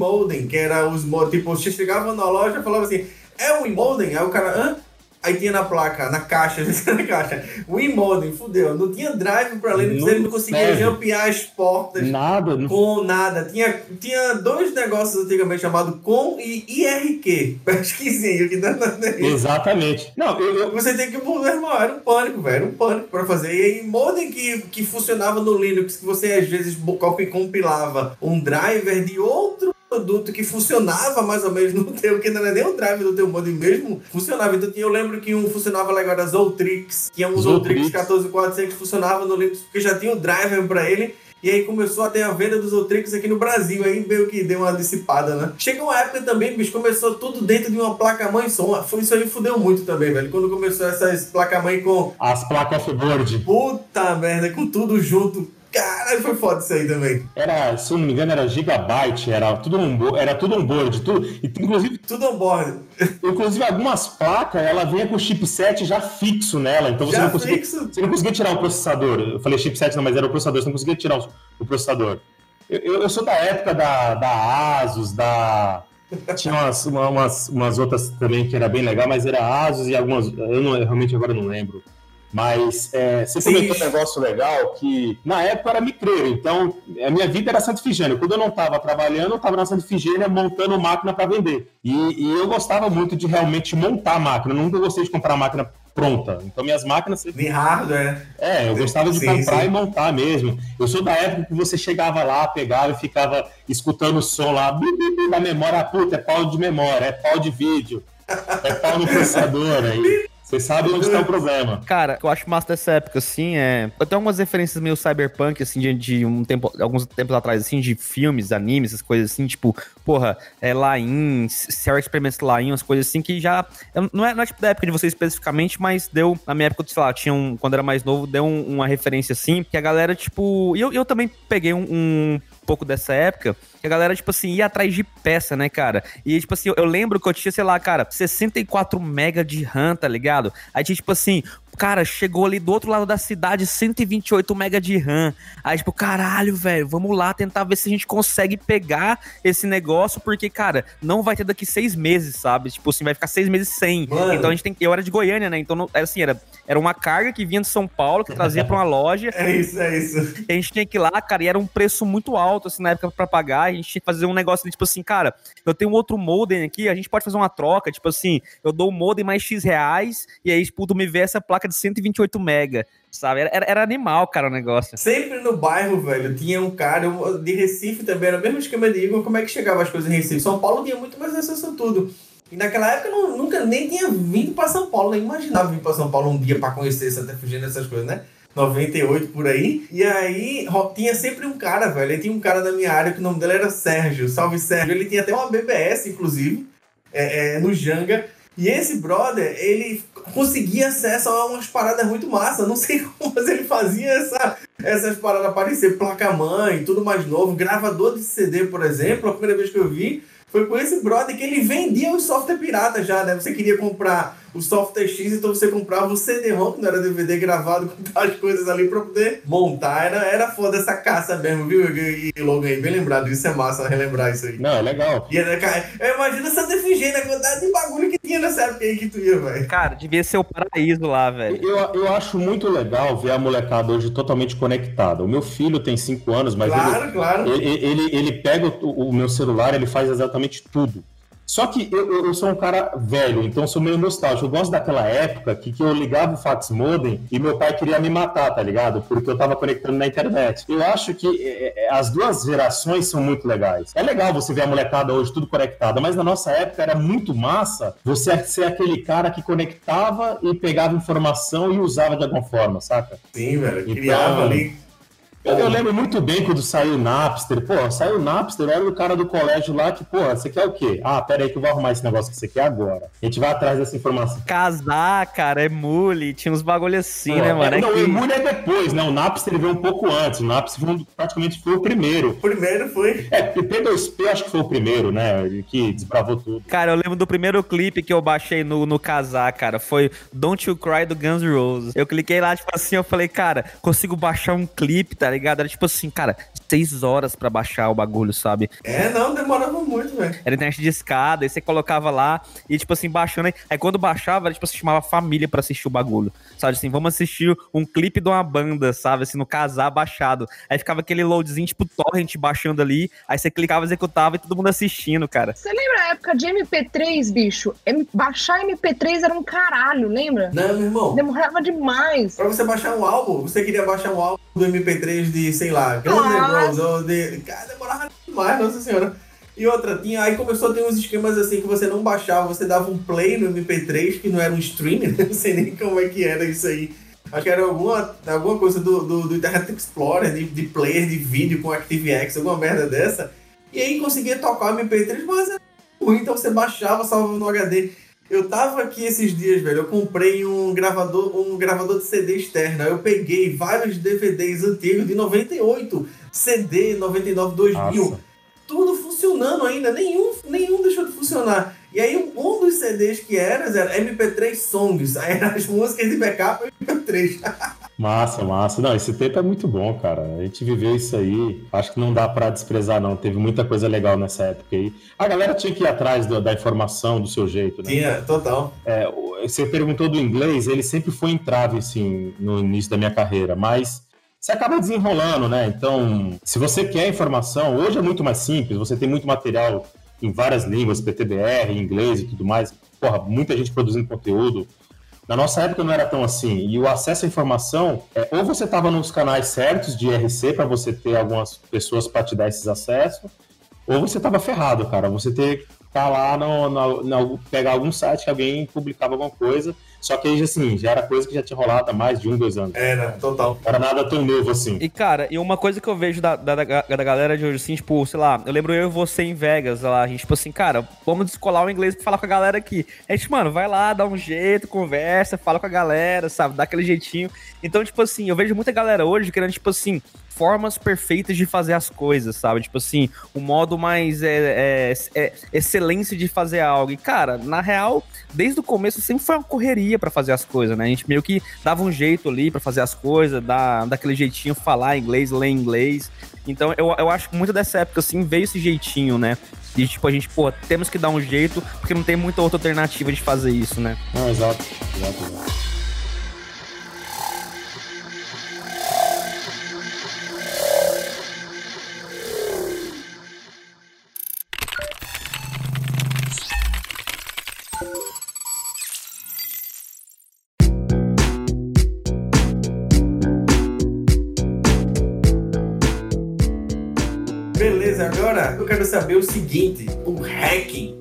que era os modems. Tipo, você chegava na loja e falava assim: é o Win Modem? Aí o cara, hã? Aí tinha na placa, na caixa, na caixa. Win Modem, fudeu. Não tinha drive pra Linux, Não ele não conseguia jampear as portas. Nada, não Com nada. Tinha, tinha dois negócios antigamente chamados COM e IRQ. Pesquisinha, que dá Exatamente. Não, eu, eu- você tem que, meu irmão, era um pânico, velho, era um pânico pra fazer. E aí, modem que, que funcionava no Linux, que você às vezes compilava um driver de outro produto que funcionava mais ou menos no teu, que não era nem o driver do teu modem mesmo, funcionava. Então eu lembro que um funcionava legal era Zoltrix, que é um Zoltrix Zoltrix. 14400 que funcionava no Linux, porque já tinha o driver pra ele. E aí começou a ter a venda dos Ultrix aqui no Brasil, aí meio que deu uma dissipada, né? Chegou uma época também, bicho, começou tudo dentro de uma placa-mãe só. Foi isso aí fudeu muito também, velho. Quando começou essas placa-mãe com as placas off-board. puta merda, com tudo junto. Caralho, foi foda isso aí também. Era, se eu não me engano, era gigabyte, era tudo um, bo- era tudo um board, tudo, e, inclusive, Tudo on board. inclusive algumas placas, ela vinha com chipset já fixo nela, então você Já não conseguia, fixo? você não conseguia tirar o processador. Eu falei chipset, não, mas era o processador, você não conseguia tirar o, o processador. Eu, eu- eu sou da época da, da Asus, da tinha umas, uma- umas, umas outras também que era bem legal, mas era Asus e algumas, eu, não, eu realmente agora não lembro. Mas é, você Sim. comentou um negócio legal que na época era micreiro, então a minha vida era Santa Efigênia. Quando eu não estava trabalhando, eu estava na Santa Efigênia montando máquina para vender. E, e eu gostava muito de realmente montar máquina, eu nunca gostei de comprar máquina pronta. Então minhas máquinas sempre De hardware. é, eu gostava de Sim, comprar sim. e montar mesmo. Eu sou da época que você chegava lá, pegava e ficava escutando o som lá, bi, bi, bi, da memória, ah, puta, é pau de memória, é pau de vídeo, é pau no processador aí. Você sabe onde está o problema. Cara, o que eu acho massa dessa época, assim, é. Eu tenho algumas referências meio cyberpunk, assim, de, de um tempo, alguns tempos atrás, assim, de filmes, animes, essas coisas assim, tipo, porra, é Lain, Serial Experiments Lain, umas coisas assim que já. Não é, não é tipo da época de vocês especificamente, mas deu, na minha época, sei lá, tinha um. Quando era mais novo, deu um- uma referência assim, que a galera, tipo. E eu, eu também peguei um, um pouco dessa época, que a galera, tipo assim, ia atrás de peça, né, cara? E, tipo assim, eu, lembro que eu tinha, sei lá, cara, 64 mega de RAM, tá ligado? Aí tinha, tipo assim, cara, chegou ali do outro lado da cidade, 128 mega de RAM. Aí, tipo, caralho, velho, vamos lá tentar ver se a gente consegue pegar esse negócio, porque, cara, não vai ter daqui seis meses, sabe? Tipo assim, vai ficar seis meses sem. Mano. Então a gente tem. Eu era de Goiânia, né? Então, não, era assim, era, era uma carga que vinha de São Paulo, que trazia pra uma loja. É isso, é isso. E a gente tinha que ir lá, cara, e era um preço muito alto, assim, na época pra pagar. A gente tinha que fazer um negócio de, tipo assim, cara, eu tenho outro modem aqui, a gente pode fazer uma troca, tipo assim, eu dou o modem mais X reais, e aí, tipo, tu me vê essa placa de 128 mega, sabe? Era, era, animal, cara, o negócio. Sempre no bairro, velho, tinha um cara eu- de Recife também, era o mesmo esquema de Igor, como é que chegava as coisas em Recife? São Paulo tinha muito mais acesso a tudo. E naquela época eu nunca nem tinha vindo pra São Paulo, nem imaginava vir pra São Paulo um dia pra conhecer Santa Efigênia, essas coisas, né? 98 por aí. E aí tinha sempre um cara, velho. E tinha um cara da minha área que o nome dele era Sérgio. Salve Sérgio. Ele tinha até uma BBS, inclusive, é, é, no Janga. E esse brother, ele conseguia acesso a umas paradas muito massa. Não sei como, mas ele fazia essa, essas paradas aparecer, placa-mãe, tudo mais novo. Gravador de CD, por exemplo, a primeira vez que eu vi foi com esse brother que ele vendia os software pirata já, né? Você queria comprar o software X, então você comprava o CD-ROM, que não era DVD gravado, com as coisas ali pra poder montar. Era, era foda essa caça mesmo, viu? E, e Logan aí, bem lembrado. Isso é massa relembrar isso aí. Não, é legal. E era, cara, eu imagino essa defigência, a quantidade de bagulho que tinha nessa época aí que tu ia, velho. Cara, devia ser o paraíso lá, velho. Eu, eu acho muito legal ver a molecada hoje totalmente conectada. O meu filho tem 5 anos, mas ele, Claro, claro. Ele, ele, ele pega o, o meu celular, ele faz exatamente tudo. Só que eu, eu- sou um cara velho, então sou meio nostálgico. Eu gosto daquela época que, que eu ligava o fax modem e meu pai queria me matar, tá ligado? Porque eu tava conectando na internet. Eu acho que é, é, as duas gerações são muito legais. É legal você ver a molecada hoje tudo conectada, mas na nossa época era muito massa você ser aquele cara que conectava e pegava informação e usava de alguma forma, saca? Sim, velho. Então- Criava ali. Eu, eu lembro muito bem quando saiu o Napster. Pô, saiu o Napster, era o cara do colégio lá que, pô, você quer o quê? Ah, pera aí que eu vou arrumar esse negócio que você quer agora. A gente vai atrás dessa informação. Casar, cara, é mule, tinha uns bagulho assim, Pô, né, mano? é, É não, que- o Emule é depois, né? O Napster veio um pouco antes. O Napster foi praticamente foi o primeiro. O primeiro foi. É, P2P acho que foi o primeiro, né? Que desbravou tudo. Cara, eu lembro do primeiro clipe que eu baixei no, no casar, cara. Foi Don't You Cry do Guns N' Roses. Eu cliquei lá, tipo assim, eu falei, cara, consigo baixar um clipe, tá ligado? Era tipo assim, cara, seis horas pra baixar o bagulho, sabe? É, não, demorava muito, velho. Era internet de escada, aí você colocava lá e, tipo assim, baixando. Aí, aí quando baixava, era, tipo assim, chamava a família pra assistir o bagulho. Sabe assim, vamos assistir um clipe de uma banda, sabe? Assim, no casar baixado. Aí ficava aquele loadzinho, tipo, torrent baixando ali. Aí você clicava, executava e todo mundo assistindo, cara. Você lembra a época de MP3, bicho? M- baixar MP3 era um caralho, lembra? Não, meu irmão. Demorava demais. Pra você baixar um álbum, você queria baixar um álbum do MP3 de, sei lá, N' Nossa. Roses ou de. Cara, demorava demais, nossa senhora. E outra, tinha, aí começou a ter uns esquemas assim que você não baixava, você dava um play no MP3, que não era um stream, né? Não sei nem como é que era isso aí. Acho que era alguma, alguma coisa do, do, do Internet Explorer, de, de player de vídeo com ActiveX, alguma merda dessa. E aí conseguia tocar o MP3, mas era ruim, então você baixava, salvava no HD. Eu tava aqui esses dias, velho. Eu comprei um gravador, um gravador de CD externo. Eu peguei vários DVDs antigos de 98, CD 99, 2000. Nossa. Tudo funcionando ainda, nenhum, nenhum deixou de funcionar. E aí um- dos CDs que era, era MP3 Songs. Aí eram as músicas de backup MP3. Massa, massa. Não, esse tempo é muito bom, cara. A gente viveu isso aí. Acho que não dá pra desprezar, não. Teve muita coisa legal nessa época aí. A galera tinha que ir atrás do- da informação do seu jeito, né? Tinha, total. É, você perguntou do inglês, ele sempre foi entrave, assim, no início da minha carreira, mas você acaba desenrolando, né? Então, se você quer informação, hoje é muito mais simples, você tem muito material em várias línguas, PTBR, inglês e tudo mais. Porra, muita gente produzindo conteúdo. Na nossa época não era tão assim. E o acesso à informação, é, ou você estava nos canais certos de IRC para você ter algumas pessoas para te dar esses acessos, ou você tava ferrado, cara. Você ter que ficar lá no, no- no- pegar algum site que alguém publicava alguma coisa. Só que aí, assim, já era coisa que já tinha rolado há mais de um, dois anos. Era, total. Não era nada tão novo assim. E, cara, e uma coisa que eu vejo da, da, da, da galera de hoje, assim, tipo, sei lá, eu lembro eu e você em Vegas, lá, a gente, tipo assim, cara, vamos descolar o inglês pra falar com a galera aqui. A gente, mano, vai lá, dá um jeito, conversa, fala com a galera, sabe, dá aquele jeitinho. Então, tipo assim, eu vejo muita galera hoje querendo, tipo assim, formas perfeitas de fazer as coisas, sabe? Tipo assim, o modo mais é, é, é, excelência de fazer algo. E, cara, na real, desde o começo sempre foi uma correria correria pra fazer as coisas, né? A gente meio que dava um jeito ali pra fazer as coisas, dar, daquele jeitinho, falar inglês, ler inglês. Então eu, eu acho que muito dessa época, assim, veio esse jeitinho, né? De tipo, a gente, pô, temos que dar um jeito, porque não tem muita outra alternativa de fazer isso, né? Não, exato, exato, exato. Eu quero saber o seguinte: o hacking.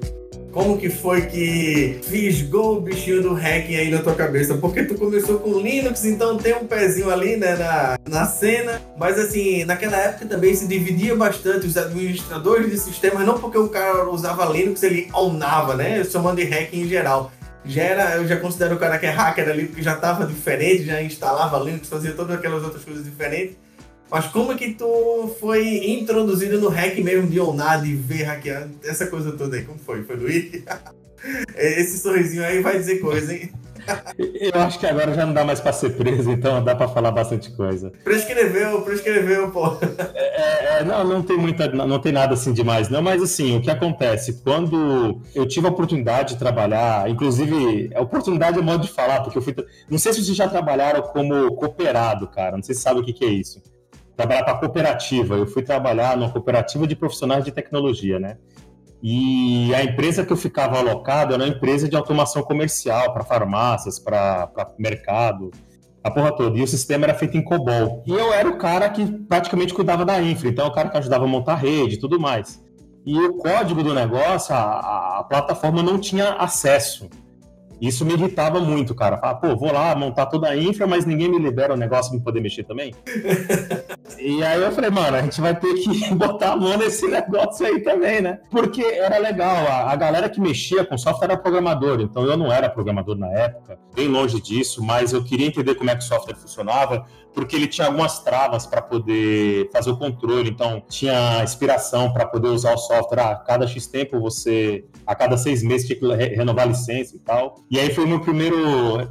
Como que foi que fisgou o bichinho do hacking aí na tua cabeça? Porque tu começou com Linux, então tem um pezinho ali, né, na, na cena. Mas assim, naquela época também se dividia bastante os administradores de sistemas, não porque o cara usava Linux, ele ownava, né? Chamando de hacking em geral. Já era, eu já considero o cara que é hacker ali, porque já tava diferente, já instalava Linux, fazia todas aquelas outras coisas diferentes. Mas como é que tu foi introduzido no hack mesmo de onar, de ver hackear, essa coisa toda aí? Como foi? Foi do I? Esse sorrisinho aí vai dizer coisa, hein? Eu acho que agora já não dá mais pra ser preso, então dá pra falar bastante coisa. Prescreveu, prescreveu, pô. É, é, não, não tem muita, não tem nada assim demais, não. Mas assim, o que acontece quando eu tive a oportunidade de trabalhar, inclusive, a oportunidade é modo de falar, porque eu fui, não sei se vocês já trabalharam como cooperado, cara. Não sei se sabe o que, que é isso trabalhar para cooperativa. Eu fui trabalhar numa cooperativa de profissionais de tecnologia, né? E a empresa que eu ficava alocado era uma empresa de automação comercial para farmácias, para mercado, a porra toda. E o sistema era feito em COBOL. E eu era o cara que praticamente cuidava da infra, então o cara que ajudava a montar rede e tudo mais. E o código do negócio, a, a plataforma não tinha acesso. Isso me irritava muito, cara. Falar, pô, vou lá montar toda a infra, mas ninguém me libera o negócio pra poder mexer também. e aí eu falei, mano, a gente vai ter que botar a mão nesse negócio aí também, né? Porque era legal, a, a galera que mexia com software era programador, então eu não era programador na época, bem longe disso, mas eu queria entender como é que o software funcionava, porque ele tinha algumas travas para poder fazer o controle, então tinha inspiração para poder usar o software a cada X tempo, você, a cada seis meses tinha que renovar a licença e tal. E aí foi meu primeiro,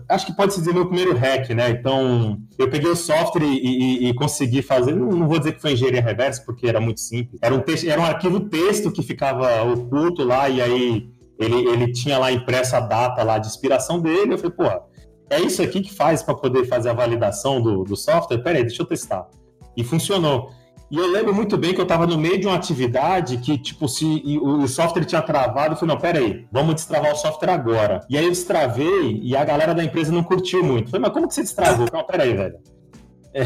acho que pode se dizer meu primeiro hack, né? Então eu peguei o software e, e, e consegui fazer, não, vou dizer que foi engenharia reversa, porque era muito simples, era um, texto, era um arquivo texto que ficava oculto lá, e aí ele, ele tinha lá impressa a data lá de expiração dele, eu falei, porra, é isso aqui que faz para poder fazer a validação do, do software? Peraí, deixa eu testar. E funcionou. E eu lembro muito bem que eu estava no meio de uma atividade que, tipo, se o, software tinha travado, eu falei, não, peraí, vamos destravar o software agora. E aí eu destravei e a galera da empresa não curtiu muito. Eu falei, mas como que você destravou? Não, peraí, velho. É,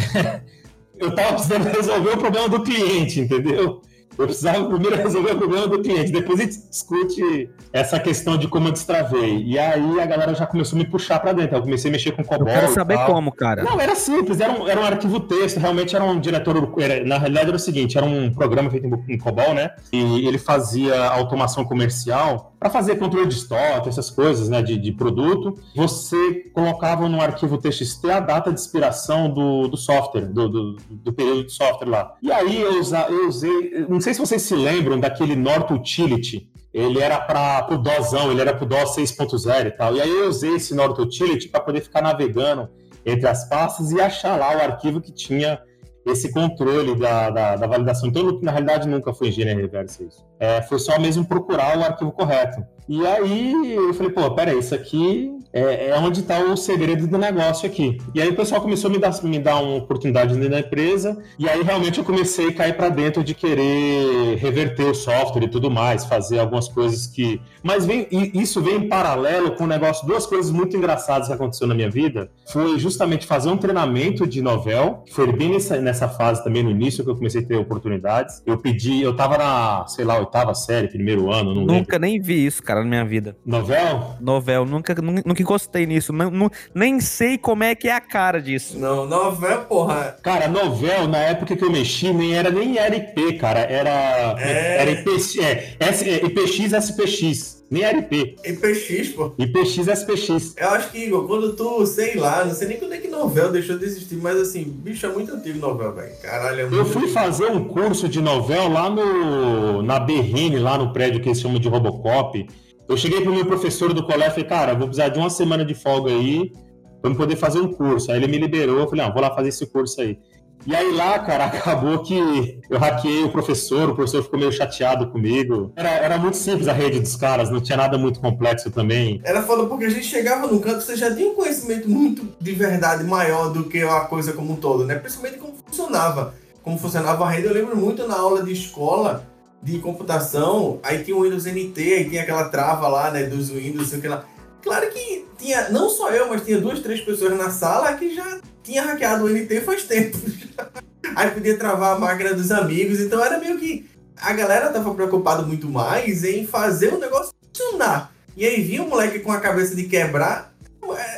eu estava precisando resolver o problema do cliente, entendeu? Eu precisava primeiro resolver o problema do cliente, depois a gente discute essa questão de como eu destravei. E aí a galera já começou a me puxar para dentro. Eu comecei a mexer com COBOL. Eu quero saber como, cara. Não, era simples, era um, era um arquivo texto, realmente era um diretor. Era, na realidade era o seguinte: era um programa feito em, em COBOL, né? E ele fazia automação comercial para fazer controle de estoque, essas coisas, né? De, de produto. Você colocava no arquivo TXT a data de expiração do, do software, do, do, do período de software lá. E aí eu, usa, eu usei sei se vocês se lembram daquele Nort Utility. Ele era para o DOSão, ele era para o DOS 6.0 e tal. E aí eu usei esse Nort Utility para poder ficar navegando entre as pastas e achar lá o arquivo que tinha esse controle da, da, da validação. Então, na realidade, nunca foi engenharia reversa isso. É, foi só mesmo procurar o arquivo correto. E aí eu falei, pô, peraí, isso aqui é, é onde está o segredo do negócio aqui. E aí o pessoal começou a me dar, me dar uma oportunidade da empresa, e aí realmente eu comecei a cair para dentro de querer reverter o software e tudo mais, fazer algumas coisas que. Mas vem, isso vem em paralelo com o negócio, duas coisas muito engraçadas que aconteceu na minha vida. Foi justamente fazer um treinamento de novel, que foi bem nessa, nessa fase também no início que eu comecei a ter oportunidades. Eu pedi, eu tava na, sei lá, oitava série, primeiro ano, não Nunca lembro. nem vi isso, cara, na minha vida. Novel? Novel, nunca, nunca encostei nisso. Não, não, nem sei como é que é a cara disso. Não, novel, porra. Cara, novel, na época que eu mexi, nem era nem RP, cara. Era. É. Era IP, é, S, é, IPX, SPX. Nem era IP. IPX, pô. IPX, SPX. Eu acho que, Igor, quando tu, sei lá, não sei nem quando é que novel deixou de existir, mas assim, bicho, é muito antigo novel, velho. Caralho, é muito Eu fui fazer um curso de novel lá no. Na Berrine, lá no prédio que eles chamam de Robocop. Eu cheguei pro meu professor do colégio e falei, cara, vou precisar de uma semana de folga aí pra eu poder fazer um curso. Aí ele me liberou, eu falei, não, vou lá fazer esse curso aí. E aí lá, cara, acabou que eu hackeei o professor, o professor ficou meio chateado comigo. Era, era muito simples a rede dos caras, não tinha nada muito complexo também. Era foda porque a gente chegava no canto, você já tinha um conhecimento muito de verdade maior do que a coisa como um todo, né? Principalmente como funcionava. Como funcionava a rede. Eu lembro muito na aula de escola de computação, aí tinha o Windows NT, aí tinha aquela trava lá, né, dos Windows, sei lá. Claro que tinha, não só eu, mas tinha duas, três pessoas na sala que já tinha hackeado o NT faz tempo. Aí podia travar a máquina dos amigos, então era meio que a galera tava preocupada muito mais em fazer o negócio funcionar. E aí vinha um moleque com a cabeça de quebrar,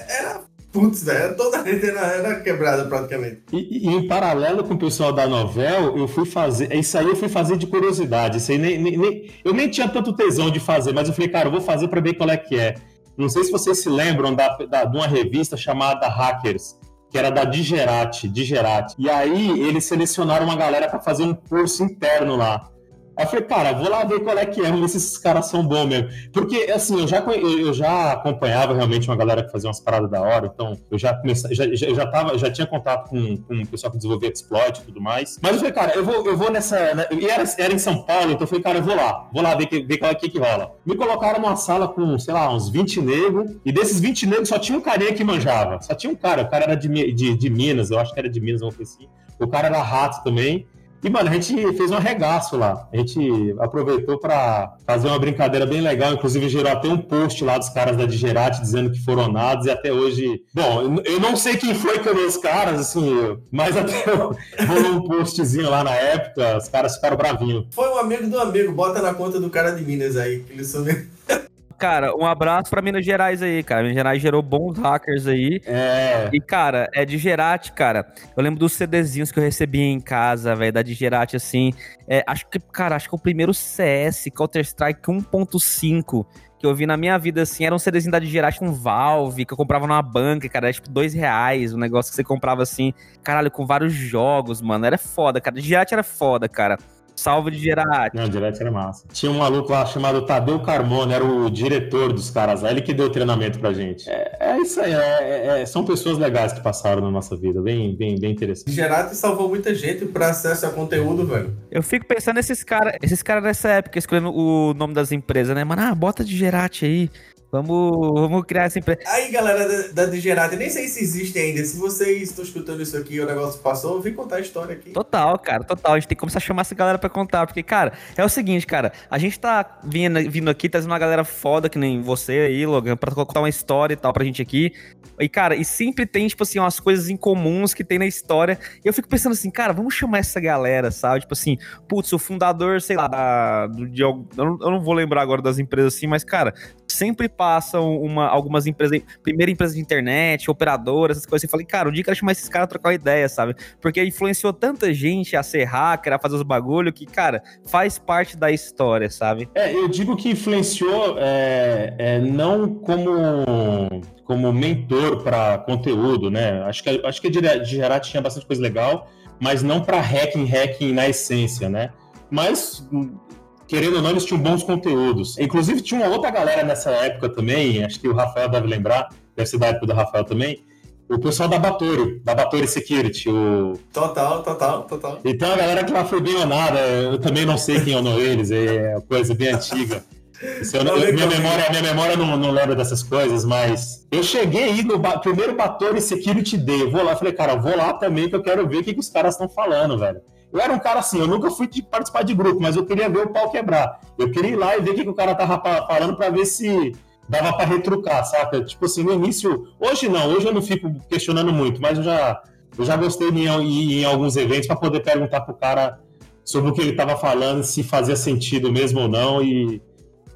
era putz, velho, toda a rede era, era quebrada praticamente. E, e, em paralelo com o pessoal da Novel, eu fui fazer. Isso aí eu fui fazer de curiosidade. Isso aí nem, nem, nem, eu nem tinha tanto tesão de fazer, mas eu falei, cara, eu vou fazer para ver qual é que é. Não sei se vocês se lembram da, da, de uma revista chamada Hackers, que era da Digerati, Digerati. E aí eles selecionaram uma galera para fazer um curso interno lá. Aí eu falei, cara, vou lá ver qual é que é, vamos ver se esses caras são bons mesmo. Porque, assim, eu já, eu já acompanhava realmente uma galera que fazia umas paradas da hora, então eu já comecei, já, já, já, tava, já tinha contato com, com o pessoal que desenvolvia exploit e tudo mais. Mas eu falei, cara, eu vou, eu vou nessa. Né, e era, era em São Paulo, então eu falei, cara, eu vou lá, vou lá ver, ver qual é que, que rola. Me colocaram numa sala com, sei lá, uns 20 negros, e desses 20 negros só tinha um carinha que manjava. Só tinha um cara, o cara era de, de, de Minas, eu acho que era de Minas, vamos assim. O cara era rato também. E, mano, a gente fez um arregaço lá. A gente aproveitou para fazer uma brincadeira bem legal. Inclusive, gerou até um post lá dos caras da Digerati dizendo que foram nados. E até hoje. Bom, eu não sei quem foi que os caras, assim, mas até rolou um postzinho lá na época. Os caras ficaram bravinhos. Foi um amigo do amigo. Bota na conta do cara de Minas aí. Que eles são Cara, um abraço pra Minas Gerais aí, cara. Minas Gerais gerou bons hackers aí. É. E, cara, é de Gerati, cara. Eu lembro dos CDzinhos que eu recebi em casa, velho, da Digerati, assim. É, acho que, cara, acho que é o primeiro CS, Counter-Strike 1.5 que eu vi na minha vida, assim, era um CDzinho da Digerati com Valve, que eu comprava numa banca, cara, era tipo dois reais, um negócio que você comprava assim, caralho, com vários jogos, mano, era foda, cara. Digerati era foda, cara. Salve de Gerati. Não, Gerati era massa. Tinha um maluco lá chamado Tadeu Carmona, era o diretor dos caras lá, ele que deu o treinamento pra gente. É, é isso aí, é, é, são pessoas legais que passaram na nossa vida, bem, bem, bem interessante. Gerati salvou muita gente para acesso a conteúdo, velho. Eu fico pensando nesses caras, esses caras dessa época, escolhendo o nome das empresas, né? Mano, ah, bota de Gerati aí. Vamos, vamos criar essa empresa. Aí, galera da, da Digerata, nem sei se existe ainda. Se vocês estão escutando isso aqui o negócio passou, vem contar a história aqui. Total, cara, total. A gente tem que começar a chamar essa galera pra contar. Porque, cara, é o seguinte, cara. A gente tá vindo, vindo aqui, trazendo uma galera foda, que nem você aí, Logan, pra contar uma história e tal pra gente aqui. E, cara, e sempre tem, tipo assim, umas coisas incomuns que tem na história. E eu fico pensando assim, cara, vamos chamar essa galera, sabe? Tipo assim, putz, o fundador, sei lá, da, do, de, eu, eu não vou lembrar agora das empresas assim, mas, cara, sempre passam uma, algumas empresas, primeira empresa de internet, operadoras, essas coisas. Eu falei, cara, o dia eu chamar esses caras a trocar uma ideia, sabe? Porque influenciou tanta gente a ser hacker, a fazer os bagulho, que, cara, faz parte da história, sabe? É, eu digo que influenciou é, é, não como como mentor para conteúdo, né? Acho que acho que a Gerati tinha bastante coisa legal, mas não para hacking, hacking na essência, né? Mas querendo ou não, eles tinham bons conteúdos. Inclusive, tinha uma outra galera nessa época também, acho que o Rafael deve lembrar, deve ser da época do Rafael também, o pessoal da Batori, da Batori Security. O... Total, total, total. Então a galera que lá foi bem honrada, eu também não sei quem honou eles, é coisa bem antiga. Eu, eu, minha memória, minha memória não, não lembra dessas coisas, mas eu cheguei aí no ba primeiro Batori Security Day. Eu vou lá, falei, cara, vou lá também que eu quero ver o que, que os caras estão falando, velho. Eu era um cara assim, eu nunca fui de participar de grupo, mas eu queria ver o pau quebrar. Eu queria ir lá e ver o que, que o cara tava falando para ver se dava para retrucar, saca? Tipo assim, no início. Hoje não, hoje eu não fico questionando muito, mas eu já, eu já gostei de ir em alguns eventos para poder perguntar pro cara sobre o que ele tava falando, se fazia sentido mesmo ou não e,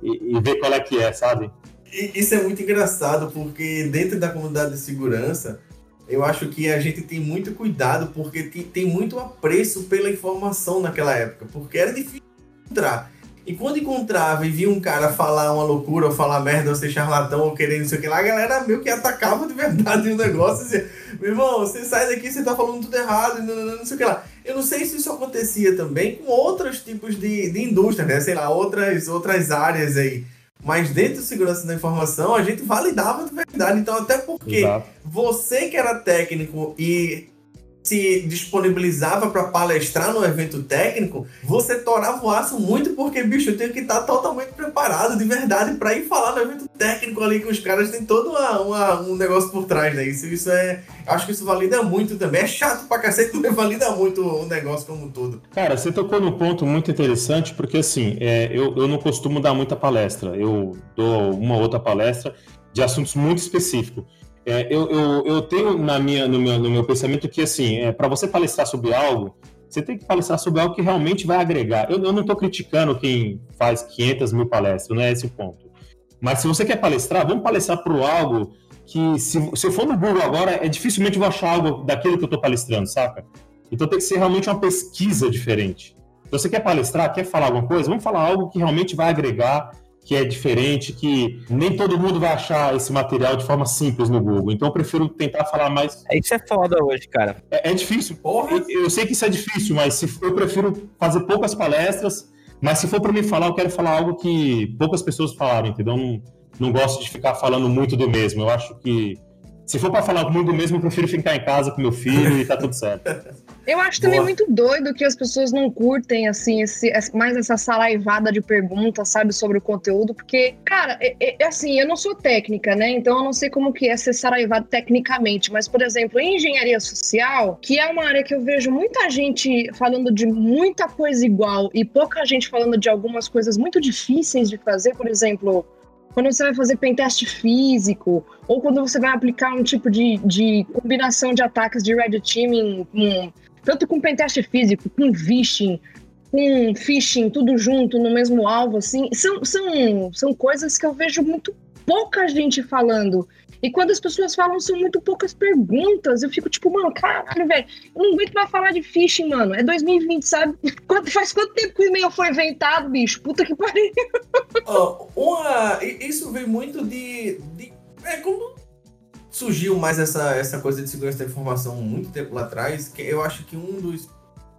e, e ver qual é que é, sabe? Isso é muito engraçado, porque dentro da comunidade de segurança eu acho que a gente tem muito cuidado porque tem muito apreço pela informação naquela época, porque era difícil encontrar. E quando encontrava e via um cara falar uma loucura, ou falar merda, ou ser charlatão, ou querer não sei o que lá, a galera meio que atacava de verdade o negócio. Assim, Meu irmão, você sai daqui, você tá falando tudo errado, não, não, não sei o que lá. Eu não sei se isso acontecia também com outros tipos de, de indústria, né? Sei lá, outras, outras áreas aí. Mas dentro de segurança da informação, a gente validava de verdade. Então, até porque Exato. você que era técnico e se disponibilizava para palestrar no evento técnico, você torava o aço muito porque, bicho, eu tenho que estar totalmente preparado de verdade para ir falar no evento técnico ali com os caras, tem todo uma, uma- um negócio por trás, né? Isso, isso é. Acho que isso valida muito também. É chato pra cacete, mas valida muito o negócio como um todo. Cara, você tocou num ponto muito interessante, porque assim, é, eu, eu não costumo dar muita palestra. Eu dou uma outra palestra de assuntos muito específicos. É, eu, eu, eu tenho na minha, no, meu, no meu pensamento que, assim, é, para você palestrar sobre algo, você tem que palestrar sobre algo que realmente vai agregar. Eu, eu não estou criticando quem faz 500 mil palestras, não é esse o ponto. Mas se você quer palestrar, vamos palestrar para algo que, se, se eu for no Google agora, é dificilmente vou achar algo daquilo que eu estou palestrando, saca? Então tem que ser realmente uma pesquisa diferente. Se você quer palestrar, quer falar alguma coisa, vamos falar algo que realmente vai agregar, que é diferente, que nem todo mundo vai achar esse material de forma simples no Google. Então eu prefiro tentar falar mais. É, Isso é foda hoje, cara. É, é difícil. Porra! Eu, eu sei que isso é difícil, mas se, eu prefiro fazer poucas palestras. Mas se for para mim falar, eu quero falar algo que poucas pessoas falaram, entendeu? Não, não gosto de ficar falando muito do mesmo. Eu acho que se for para falar muito do mesmo, eu prefiro ficar em casa com meu filho e tá tudo certo. Eu acho também Boa. muito doido que as pessoas não curtem, assim, esse, mais essa saraivada de perguntas, sabe, sobre o conteúdo, porque, cara, é, é- é assim, eu não sou técnica, né, então eu não sei como que é ser saraivado tecnicamente, mas, por exemplo, em engenharia social, que é uma área que eu vejo muita gente falando de muita coisa igual e pouca gente falando de algumas coisas muito difíceis de fazer, por exemplo, quando você vai fazer pentest físico, ou quando você vai aplicar um tipo de, de combinação de ataques de red teaming, com, tanto com pentest físico, com phishing, com phishing, tudo junto no mesmo alvo, assim, são, são, são coisas que eu vejo muito pouca gente falando. E quando as pessoas falam, são muito poucas perguntas. Eu fico tipo, mano, caralho, velho, não aguento mais falar de phishing, mano. É 2020, sabe? Quanto, faz quanto tempo que o e-mail foi inventado, bicho? Puta que pariu. Ó, uma, isso vem muito de, de- É como surgiu mais essa, essa coisa de segurança da informação muito tempo lá atrás, que eu acho que um dos.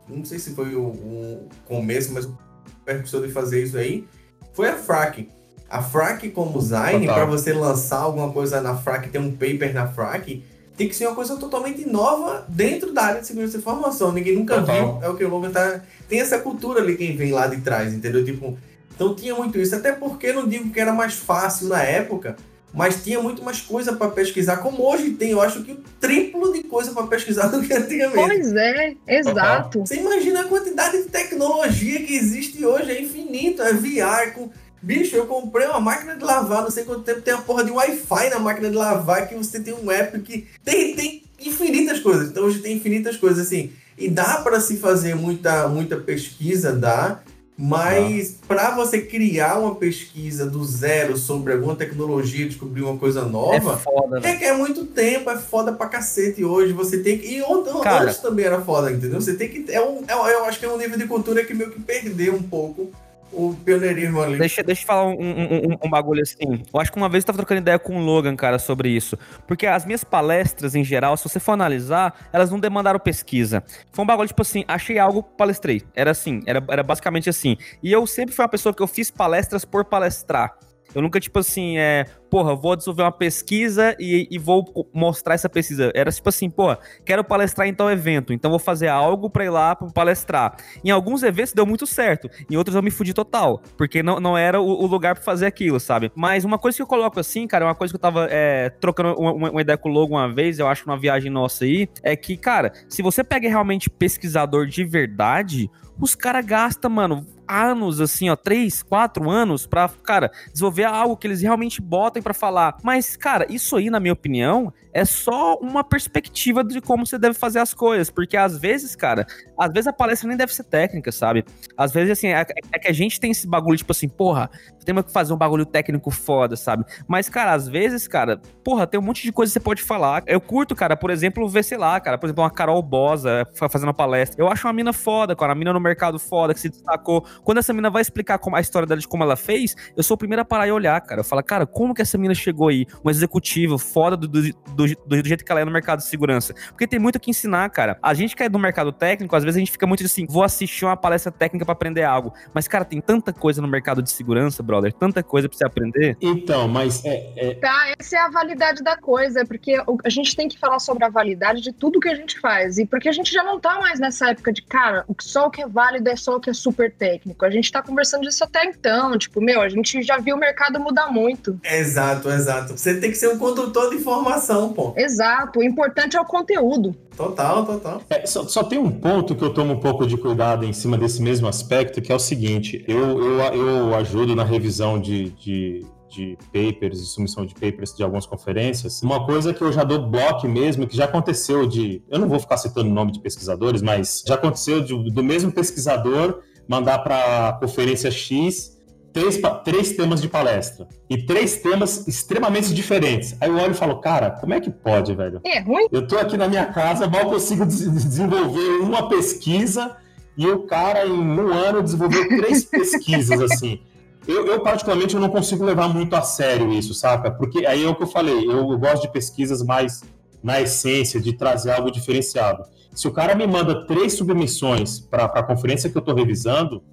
Não sei se foi o, o começo, mas o percussor de fazer isso aí foi a FRAC. A FRAC como design, para você lançar alguma coisa na FRAC, ter um paper na FRAC, tem que ser uma coisa totalmente nova dentro da área de segurança da informação. Ninguém nunca Total. viu. É o que o Logan tá. Tem essa cultura ali quem vem lá de trás, entendeu? Tipo, então tinha muito isso. Até porque não digo que era mais fácil na época, mas tinha muito mais coisa para pesquisar. Como hoje tem, eu acho que o triplo de coisa para pesquisar do que antigamente. Pois é, exato. Você imagina a quantidade de tecnologia que existe hoje, é infinito, é VR com. Bicho, eu comprei uma máquina de lavar, não sei quanto tempo tem a porra de Wi-Fi na máquina de lavar, que você tem um app que tem, tem infinitas coisas. Então hoje tem infinitas coisas assim. E dá para se fazer muita, muita pesquisa, dá. Mas para você criar uma pesquisa do zero sobre alguma tecnologia, descobrir uma coisa É nova, foda, velho. Requer muito tempo, é foda pra cacete hoje. Você tem que. E ontem, Cara. antes também era foda, entendeu? Você tem que. É um, é, eu acho que é um nível de cultura que meio que perdeu um pouco o pioneirismo ali. Deixa, deixa eu falar um, um- um- um bagulho assim. Eu acho que uma vez eu tava trocando ideia com o Logan, cara, sobre isso. Porque as minhas palestras, em geral, se você for analisar, elas não demandaram pesquisa. Foi um bagulho, tipo assim, achei algo, palestrei. Era assim, era, era basicamente assim. E eu sempre fui uma pessoa que eu fiz palestras por palestrar. Eu nunca, tipo assim, é, porra, vou desenvolver uma pesquisa e, e vou mostrar essa pesquisa. Era tipo assim, porra, quero palestrar em tal evento, então vou fazer algo pra ir lá pra palestrar. Em alguns eventos deu muito certo, em outros eu me fudi total, porque não, não era o, o lugar pra fazer aquilo, sabe? Mas uma coisa que eu coloco assim, cara, uma coisa que eu tava é, trocando uma- uma ideia com o Logo uma vez, eu acho, numa viagem nossa aí, é que, cara, se você pega realmente pesquisador de verdade, os caras gastam, mano, anos, assim, ó, três, quatro anos pra, cara, desenvolver algo que eles realmente botem pra falar. Mas, cara, isso aí, na minha opinião, é só uma perspectiva de como você deve fazer as coisas. Porque às vezes, cara, às vezes a palestra nem deve ser técnica, sabe? Às vezes, assim, é, é que a gente tem esse bagulho, tipo assim, porra, temos que fazer um bagulho técnico foda, sabe? Mas, cara, às vezes, cara, porra, tem um monte de coisa que você pode falar. Eu curto, cara, por exemplo, ver, sei lá, cara, por exemplo, uma Carol Bosa fa- fazendo uma palestra. Eu acho uma mina foda, cara, uma mina no mercado foda, que se destacou. Quando essa mina vai explicar como, a história dela de como ela fez, eu sou o primeiro a parar e olhar, cara. Eu falo, cara, como que essa mina chegou aí? Um executivo foda do, do, do, do, do jeito que ela é no mercado de segurança. Porque tem muito que ensinar, cara. A gente que é do mercado técnico, às vezes a gente fica muito assim, vou assistir uma palestra técnica pra aprender algo. Mas, cara, tem tanta coisa no mercado de segurança, brother, tanta coisa pra você aprender. Então, mas é, é- Tá, essa é a validade da coisa, porque a gente tem que falar sobre a validade de tudo que a gente faz. E porque a gente já não tá mais nessa época de, cara, o que- só o que é válido é só o que é super técnico. A gente tá conversando disso até então. Tipo, meu, a gente já viu o mercado mudar muito. Exato, exato. Você tem que ser um condutor de informação, Exato. O importante é o conteúdo. Total, total. É, só, só tem um ponto que eu tomo um pouco de cuidado em cima desse mesmo aspecto, que é o seguinte: eu, eu, eu ajudo na revisão de, de, de papers e submissão de papers de algumas conferências. Uma coisa que eu já dou bloco mesmo, que já aconteceu de. Eu não vou ficar citando o nome de pesquisadores, mas já aconteceu de- do mesmo pesquisador mandar para a conferência X três, três temas de palestra. E três temas extremamente diferentes. Aí eu olho e falo, cara, como é que pode, velho? É ruim? Eu tô aqui na minha casa, mal consigo des- desenvolver uma pesquisa e o cara, em um ano, desenvolveu três pesquisas, assim. Eu, eu, particularmente, eu não consigo levar muito a sério isso, saca? Porque aí é o que eu falei, eu, gosto de pesquisas mais na essência, de trazer algo diferenciado. Se o cara me manda três submissões para a conferência que eu tô revisando,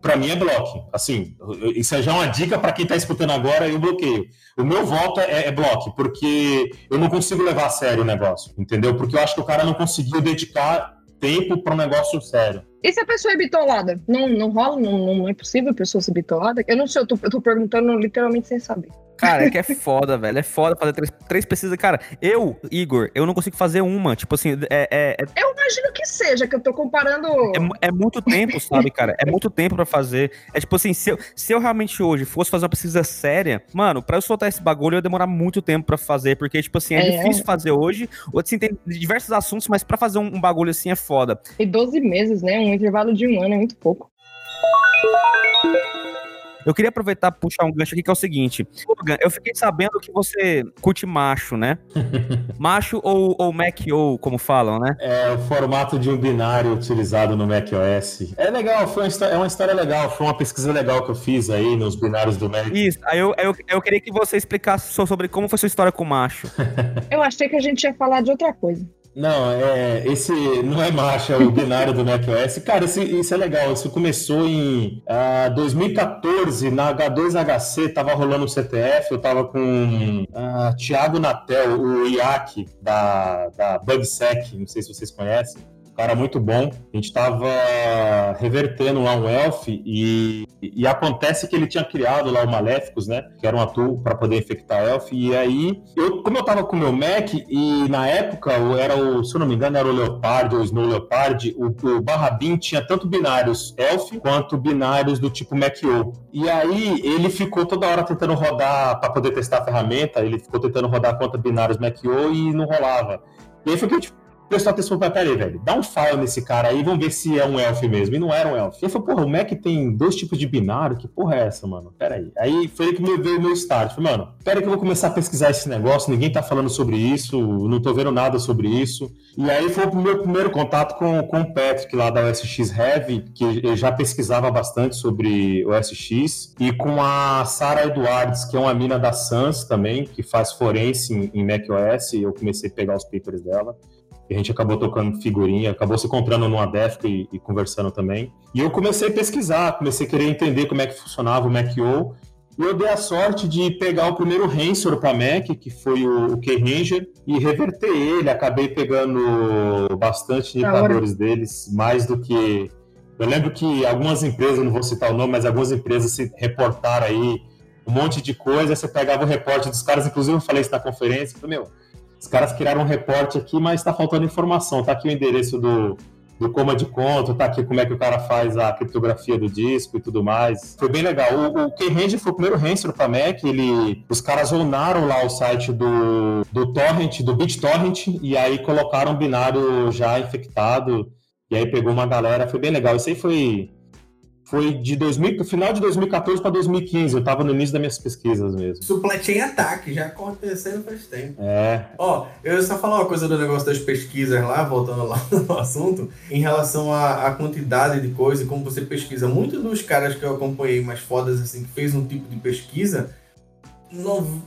para mim é bloco. Assim, isso já é uma dica para quem está escutando agora, eu bloqueio. O meu voto é, é bloco, porque eu não consigo levar a sério o negócio, entendeu? Porque eu acho que o cara não conseguiu dedicar tempo para um negócio sério. E se a pessoa é bitolada? Não, não rola? Não, não é possível a pessoa ser bitolada? Eu não sei, eu tô, eu tô perguntando literalmente sem saber. Cara, é que é foda, velho. É foda fazer três, três pesquisas. Cara, eu, Igor, eu não consigo fazer uma. Tipo assim, é, é, é, Eu imagino que seja, que eu tô comparando. é é muito tempo, sabe, cara? É muito tempo pra fazer. É tipo assim, se eu, se eu realmente hoje fosse fazer uma pesquisa séria, mano, pra eu soltar esse bagulho, eu ia demorar muito tempo pra fazer. Porque, tipo assim, é, É. difícil fazer hoje. Assim, tem diversos assuntos, mas pra fazer um, um bagulho assim é foda. E 12 meses, né? Um intervalo de um ano é muito pouco. Eu queria aproveitar e puxar um gancho aqui que é o seguinte. Logan, eu fiquei sabendo que você curte macho, né? macho ou, ou Mac-O, como falam, né? É o formato de um binário utilizado no macOS. É legal, foi uma é uma história legal, foi uma pesquisa legal que eu fiz aí nos binários do Mac. Isso, aí eu, eu, eu queria que você explicasse so- sobre como foi sua história com o macho. Eu achei que a gente ia falar de outra coisa. Não, é, esse não é macho, é o binário do macOS. Cara, isso é legal. Isso começou em ah, 2014, na H2HC, tava rolando o CTF, eu tava com ah, Thiago Natel, o IAC da, da BugSec, não sei se vocês conhecem. Cara muito bom. A gente tava revertendo lá um Elf e, e acontece que ele tinha criado lá o Maléficos, né? Que era um tool para poder infectar Elf. E aí, eu, como eu tava com o meu Mac, e na época era o, se eu não me engano, era o Leopard ou o Snow Leopard, o, o barra bin tinha tanto binários Elf quanto binários do tipo Mac-O. E aí ele ficou toda hora tentando rodar para poder testar a ferramenta, ele ficou tentando rodar contra binários Mac-O e não rolava. E aí foi que a gente prestou atenção pra peraí, velho, dá um file nesse cara aí, vamos ver se é um elf mesmo. E não era um elf. E eu falei, porra, o Mac tem dois tipos de binário, que porra é essa, mano? Peraí. Aí foi aí que me veio o meu start. Falei, mano, peraí que eu vou começar a pesquisar esse negócio, ninguém tá falando sobre isso, não tô vendo nada sobre isso. E aí foi o meu primeiro contato com, com o Patrick lá da OSX Heavy, que eu já pesquisava bastante sobre OSX, e com a Sarah Edwards, que é uma mina da Sans também, que faz forense em, em macOS, eu comecei a pegar os papers dela. A gente acabou tocando figurinha, acabou se encontrando numa DEFCA e, e conversando também. E eu comecei a pesquisar, comecei a querer entender como é que funcionava o Mac-O. E eu dei a sorte de pegar o primeiro Ransor para Mac, que foi o, o Keyranger, e reverter ele. Acabei pegando bastante indicadores deles, mais do que. Eu lembro que algumas empresas, não vou citar o nome, mas algumas empresas se reportaram aí um monte de coisa. Você pegava o reporte dos caras, inclusive eu falei isso na conferência. Falei, meu, os caras criaram um reporte aqui, mas está faltando informação. Tá aqui o endereço do, do coma de conta, tá aqui como é que o cara faz a criptografia do disco e tudo mais. Foi bem legal. O, o Keyranger foi o primeiro Ransomware para Mac. Ele, os caras onaram lá o site do, do Torrent, do BitTorrent, e aí colocaram um binário já infectado. E aí pegou uma galera. Foi bem legal. Isso aí foi foi de 2000, final de 2014 para 2015. Eu tava no início das minhas pesquisas mesmo. Supply chain ataque, já acontecendo faz tempo. É, Ó, eu só falar uma coisa do negócio das pesquisas lá, voltando lá no assunto, em relação à, à quantidade de coisa e como você pesquisa. Muitos dos caras que eu acompanhei mais fodas, assim, que fez um tipo de pesquisa,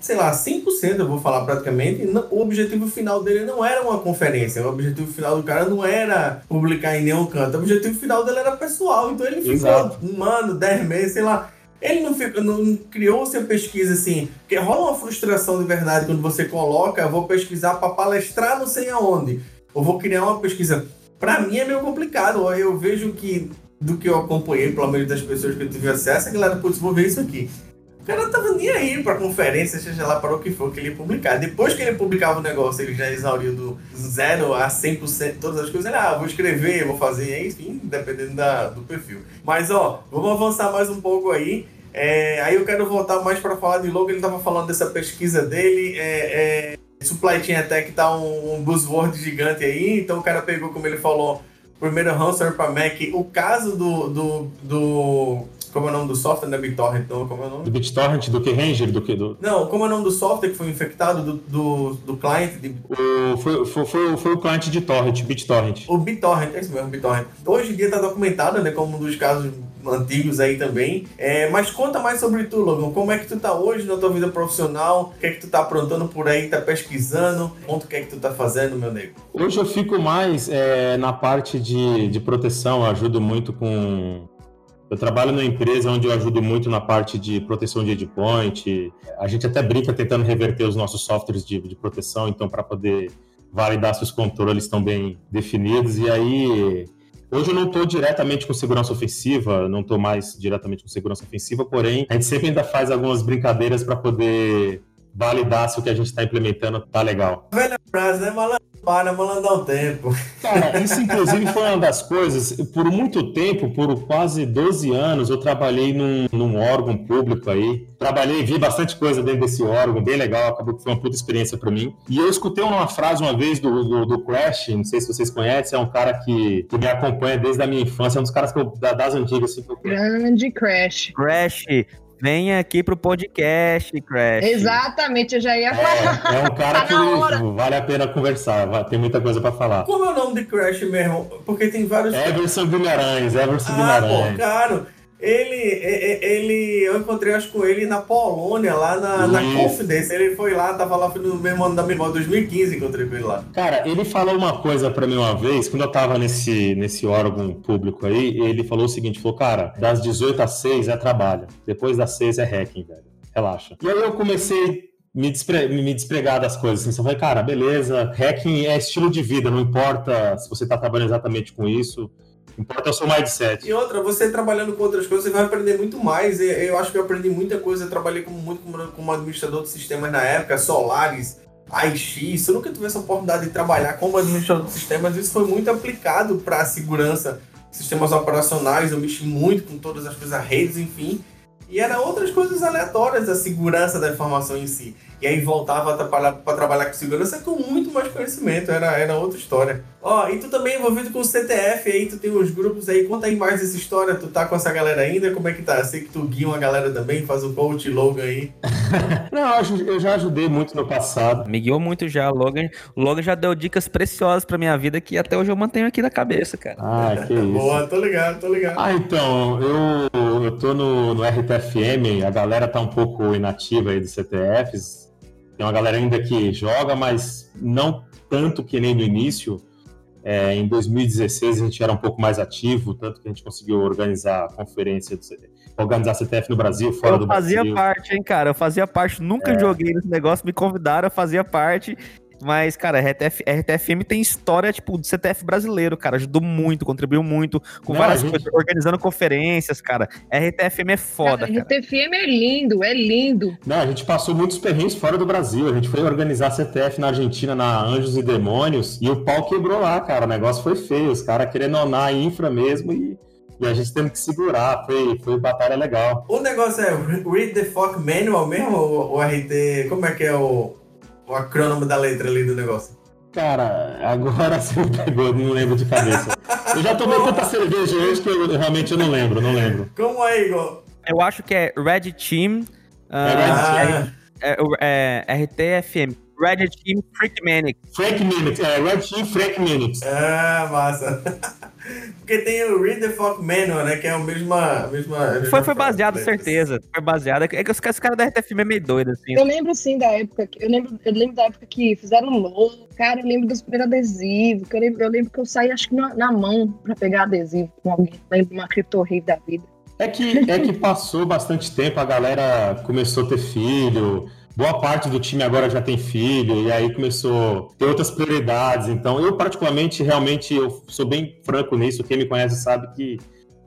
sei lá, 100% eu vou falar praticamente, o objetivo final dele não era uma conferência, o objetivo final do cara não era publicar em nenhum canto, o objetivo final dele era pessoal, então ele ficou Exato. um ano, 10 meses, sei lá. Ele não, ficou, não criou-se a pesquisa assim, porque rola uma frustração de verdade quando você coloca, vou pesquisar para palestrar não sei aonde, eu vou criar uma pesquisa. Pra mim é meio complicado, eu vejo que do que eu acompanhei, pelo menos das pessoas que eu tive acesso, a galera, putz, vou ver isso aqui. O cara não tava nem aí pra conferência, seja lá para o que for que ele publicar. Depois que ele publicava o negócio, ele já exauriu do zero a 100% todas as coisas. Ele, ah, vou escrever, vou fazer, enfim, dependendo da, do perfil. Mas, ó, vamos avançar mais um pouco aí. É, aí eu quero voltar mais para falar de logo. Ele tava falando dessa pesquisa dele. É, é, Supply Chain Attack tá um, um buzzword gigante aí. Então o cara pegou, como ele falou, primeiro ransomware para Mac. O caso do, do, do como é o nome do software, não é BitTorrent, não, como é o nome? Do BitTorrent, do K-Ranger, do que do. Não, como é o nome do software que foi infectado do, do, do cliente? De, O, foi, foi, foi, foi o cliente de Torrent, BitTorrent. o BitTorrent, é isso mesmo, BitTorrent. Hoje em dia tá documentado, né, como um dos casos antigos aí também. É, mas conta mais sobre tu, Logan. Como é que tu tá hoje na tua vida profissional? O que é que tu tá aprontando por aí? Tá pesquisando? Conta o que é que tu tá fazendo, meu nego. Hoje eu fico mais é, na parte de, de proteção, eu ajudo muito com. Eu trabalho numa empresa onde eu ajudo muito na parte de proteção de endpoint. A gente até brinca tentando reverter os nossos softwares de, de proteção, então, para poder validar se os controles estão bem definidos. E aí, hoje eu não estou diretamente com segurança ofensiva, não estou mais diretamente com segurança ofensiva, porém, a gente sempre ainda faz algumas brincadeiras para poder validar se o que a gente está implementando tá legal. Velha frase, né? Malandro para, malandro dá um tempo. Cara, isso inclusive foi uma das coisas. Por muito tempo, por quase 12 anos, eu trabalhei num, num órgão público aí. Trabalhei, vi bastante coisa dentro desse órgão, bem legal, acabou que foi uma puta experiência para mim. E eu escutei uma frase uma vez do, do, do Crash, não sei se vocês conhecem, é um cara que, que me acompanha desde a minha infância, é um dos caras que eu, da- das antigas, assim, Grande Crash. Crash, venha aqui pro podcast, Crash. Exatamente, eu já ia falar. É, é um cara Tá que vale a pena conversar, vai- tem muita coisa para falar. Como é o nome de Crash mesmo? Porque tem vários. Everson Guimarães, Everson Ah, pô, Guimarães. claro. Ele, ele, eu encontrei acho com ele na Polônia, lá na, na Isso. Confidence. Ele foi lá, tava lá no mesmo ano da minha irmã, 2015, encontrei com ele lá. Cara, ele falou uma coisa pra mim uma vez, quando eu tava nesse, nesse órgão público aí, ele falou o seguinte, falou, cara, das 18 às 6 é trabalho, depois das 6 é hacking, velho, relaxa. E aí eu comecei a me, despre- me despregar das coisas, assim, só falei, cara, beleza, hacking é estilo de vida, não importa se você tá trabalhando exatamente com isso, importa o seu mindset. E outra, você trabalhando com outras coisas, você vai aprender muito mais. Eu acho que eu aprendi muita coisa. Eu trabalhei como, muito como, administrador de sistemas na época, Solaris, AIX. Se eu nunca tivesse a oportunidade de trabalhar como administrador de sistemas, isso foi muito aplicado para a segurança, sistemas operacionais. Eu mexi muito com todas as coisas, redes, enfim. E era outras coisas aleatórias da segurança da informação em si. E aí voltava para trabalhar com segurança com muito mais conhecimento, era, era outra história. Ó, e tu também é envolvido com o CTF aí, tu tem uns grupos aí, conta aí mais essa história, tu tá com essa galera ainda, como é que tá? Sei que tu guia uma galera também, faz o coach Logan aí. Não, eu já ajudei muito no passado. Me guiou muito já, o Logan. O Logan já deu dicas preciosas pra minha vida que até hoje eu mantenho aqui na cabeça, cara. Ah, que isso. Boa, tô ligado, tô ligado. Ah, então, eu, eu tô no, no RTFM, a galera tá um pouco inativa aí dos CTFs. Tem uma galera ainda que joga, mas não tanto que nem no início. É, em 2016 a gente era um pouco mais ativo, tanto que a gente conseguiu organizar a conferência, organizar a CTF no Brasil, fora eu do fazia Brasil. parte, hein, cara. Eu fazia parte. Nunca É. joguei nesse negócio, me convidaram, eu fazia parte. Mas, cara, RTF, RTFM tem história, tipo, do CTF brasileiro, cara. Ajudou muito, contribuiu muito com Não, várias gente- coisas, organizando conferências, cara. RTFM é foda, cara. RTFM é lindo, é lindo. Não, a gente passou muitos perrengues fora do Brasil. A gente foi organizar CTF na Argentina, na Anjos e Demônios, e o pau quebrou lá, cara. O negócio foi feio. Os caras querendo onar a infra mesmo e, e a gente tendo que segurar. Foi, foi batalha legal. O negócio é Read the Fuck Manual mesmo, o, o RT, como é que é o, o acrônimo da letra ali do negócio? Cara, agora você me pegou, não lembro de cabeça. Eu já tomei tanta cerveja hoje que eu realmente eu não lembro, não lembro. Como é, Igor? Eu acho que é Red Team. É Red ah, Ah, é, é, é, RTFM. Red Team Freak Manic. Frank Minutes, é, Red Team Frank Minutes. Ah, massa. Porque tem o Read the Fuck Manual, né? Que é a mesma. mesma, a mesma Foi, foi baseado, né? certeza. Foi baseado. É que os, caras- os caras da RTFM é meio doido, assim. Eu lembro sim da época. que- Eu lembro, eu lembro da época que fizeram logo. Cara, eu lembro dos primeiros adesivos. que Eu lembro, eu lembro que eu saí, acho que na, na mão pra pegar adesivo com alguém. Lembro de uma criptorrei da vida. É que, é que passou bastante tempo, a galera começou a ter filho, boa parte do time agora já tem filho, e aí começou a ter outras prioridades. Então, eu, particularmente, realmente, eu sou bem franco nisso. Quem me conhece sabe que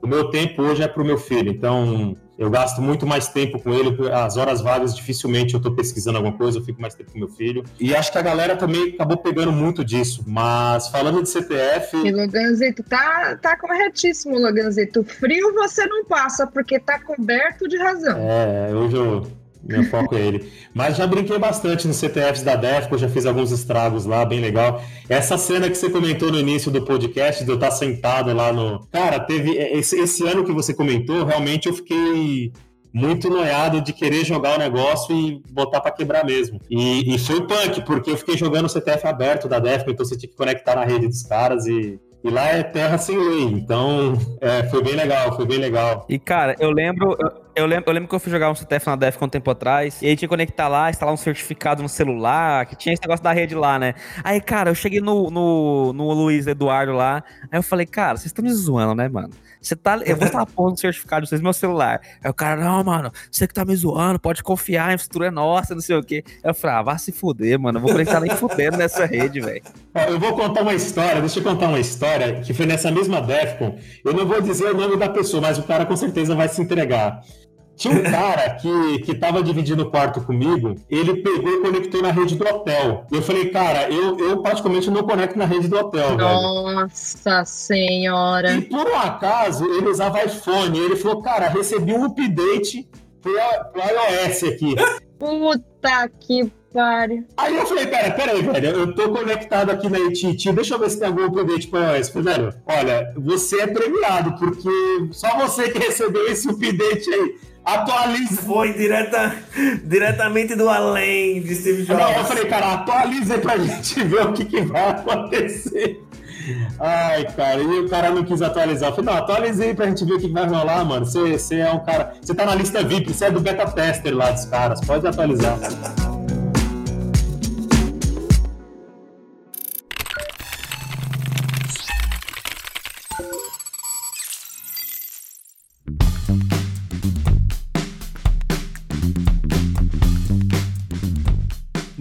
o meu tempo hoje é pro meu filho. Então, eu gasto muito mais tempo com ele. As horas vagas, dificilmente eu tô pesquisando alguma coisa, eu fico mais tempo com meu filho. E acho que a galera também acabou pegando muito disso. Mas, falando de CTF. E Loganzito, tá, tá corretíssimo, Loganzito. Frio você não passa, porque tá coberto de razão. É, hoje eu, meu foco é ele. Mas já brinquei bastante nos CTFs da Defco, já fiz alguns estragos lá, bem legal. Essa cena que você comentou no início do podcast, de eu estar sentado lá no. Cara, teve. Esse, esse ano que você comentou, realmente eu fiquei muito noiado de querer jogar o negócio e botar pra quebrar mesmo. E, e foi punk, porque eu fiquei jogando o CTF aberto da Defco, então você tinha que conectar na rede dos caras e. E lá é terra sem lei, então é, foi bem legal, foi bem legal. E, cara, eu lembro, eu, eu lembro, eu lembro que eu fui jogar um CTF na Def um tempo atrás, e aí tinha que conectar lá, instalar um certificado no celular, que tinha esse negócio da rede lá, né? Aí, cara, eu cheguei no, no, no Luiz Eduardo lá, aí eu falei, cara, vocês estão me zoando, né, mano? Você tá. Eu vou instalar a porra do certificado de vocês no meu celular. Aí o cara, não, mano, você que tá me zoando, pode confiar, a infraestrutura é nossa, não sei o quê. Aí eu falei, ah, vá se fuder, mano. Eu vou conectar nem fudendo nessa rede, velho. Eu vou contar uma história, deixa eu contar uma história que foi nessa mesma Defcon. Eu não vou dizer o nome da pessoa, mas o cara com certeza vai se entregar. Tinha um cara que, que tava dividindo o quarto comigo, ele pegou e conectou na rede do hotel. Eu falei, cara, eu, eu particularmente não conecto na rede do hotel, velho. Nossa senhora. E por um acaso, ele usava iPhone. Ele falou, cara, recebi um update pro, pro iOS aqui. Puta que pariu. Aí eu falei, pera, pera aí, velho, eu tô conectado aqui na AT&T, deixa eu ver se tem algum update para iOS. Falei, velho, olha, você é premiado, porque só você que recebeu esse update aí. Atualiza. Foi direta, diretamente do além de Steve Jobs. Não, eu falei, cara, atualiza aí pra gente ver o que, que vai acontecer. Ai, cara, e o cara não quis atualizar. Eu falei, não, atualiza aí pra gente ver o que vai rolar, mano. Você é um cara. Você tá na lista VIP, você é do beta tester lá dos caras, pode atualizar.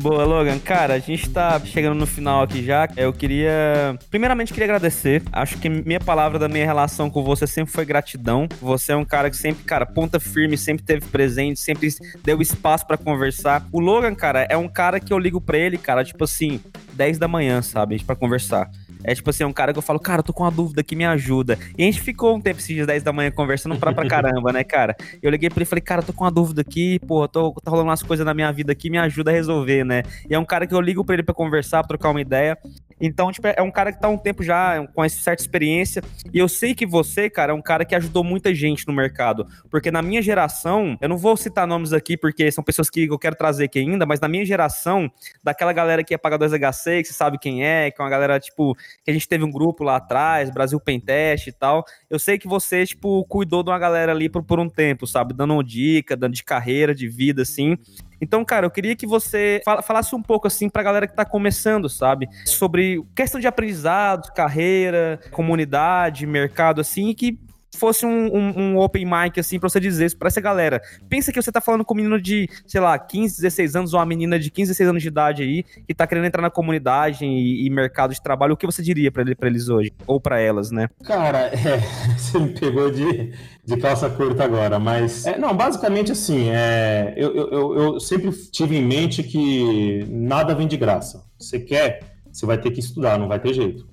Boa, Logan. Cara, a gente tá chegando no final aqui já. Eu queria. Primeiramente, queria agradecer. Acho que minha palavra da minha relação com você sempre foi gratidão. Você é um cara que sempre, cara, ponta firme, sempre teve presente, sempre deu espaço pra conversar. O Logan, cara, é um cara que eu ligo pra ele, cara, tipo assim, 10 da manhã, sabe? Pra conversar. É tipo assim, um cara que eu falo, cara, eu tô com uma dúvida aqui, me ajuda. E a gente ficou um tempo esses dias 10 da manhã conversando pra, pra caramba, né, cara? Eu liguei pra ele e falei, cara, eu tô com uma dúvida aqui, pô, tô, tá rolando umas coisas na minha vida aqui, me ajuda a resolver, né? E é um cara que eu ligo pra ele pra conversar, pra trocar uma ideia. Então, tipo, é um cara que tá um tempo já com essa certa experiência. E eu sei que você, cara, é um cara que ajudou muita gente no mercado. Porque na minha geração, eu não vou citar nomes aqui porque são pessoas que eu quero trazer aqui ainda, mas na minha geração, daquela galera que é pagar 2HC, que você sabe quem é, que é uma galera, tipo, que a gente teve um grupo lá atrás, Brasil Pentest e tal. Eu sei que você, tipo, cuidou de uma galera ali por, por um tempo, sabe? Dando dica, dando de carreira, de vida, assim. Então, cara, eu queria que você fala- falasse um pouco, assim, pra galera que tá começando, sabe? Sobre questão de aprendizado, carreira, comunidade, mercado, assim, que fosse um, um- um open mic, assim, pra você dizer isso pra essa galera. Pensa que você tá falando com um menino de, sei lá, 15, 16 anos, ou uma menina de 15, 16 anos de idade aí, que tá querendo entrar na comunidade e, e mercado de trabalho. O que você diria pra, ele, pra eles hoje? Ou pra elas, né? Cara, é, você me pegou de, de calça curta agora, mas. é, não, basicamente assim, é, eu, eu, eu- sempre tive em mente que nada vem de graça. Você quer, você vai ter que estudar, não vai ter jeito.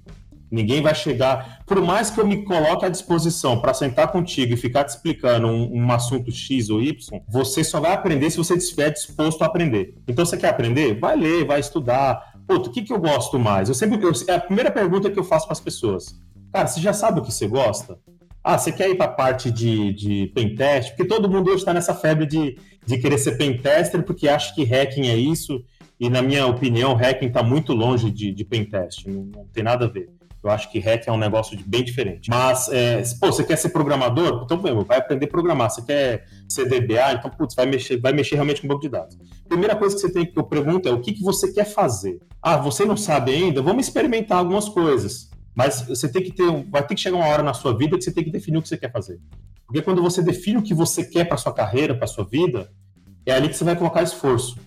Ninguém vai chegar. Por mais que eu me coloque à disposição para sentar contigo e ficar te explicando um, um assunto X ou Y, você só vai aprender se você estiver disposto a aprender. Então, você quer aprender? Vai ler, vai estudar. O que, que eu gosto mais? Eu sempre. eu- é a primeira pergunta que eu faço para as pessoas. Cara, você já sabe o que você gosta? Ah, você quer ir para a parte de, de pentest? Porque todo mundo hoje está nessa febre de, de querer ser pentester porque acha que hacking é isso E na minha opinião, hacking está muito longe de, de pentest, não, não tem nada a ver. Eu acho que hack é um negócio bem diferente. Mas, é, pô, você quer ser programador? Então, vai aprender a programar. Você quer ser DBA? Então, putz, vai mexer, vai mexer realmente com banco de dados. Primeira coisa que você tem que eu pergunto é o que, que você quer fazer? Ah, você não sabe ainda? Vamos experimentar algumas coisas. Mas você tem que ter, vai ter que chegar uma hora na sua vida que você tem que definir o que você quer fazer. Porque quando você define o que você quer para sua carreira, para sua vida, é ali que você vai colocar esforço.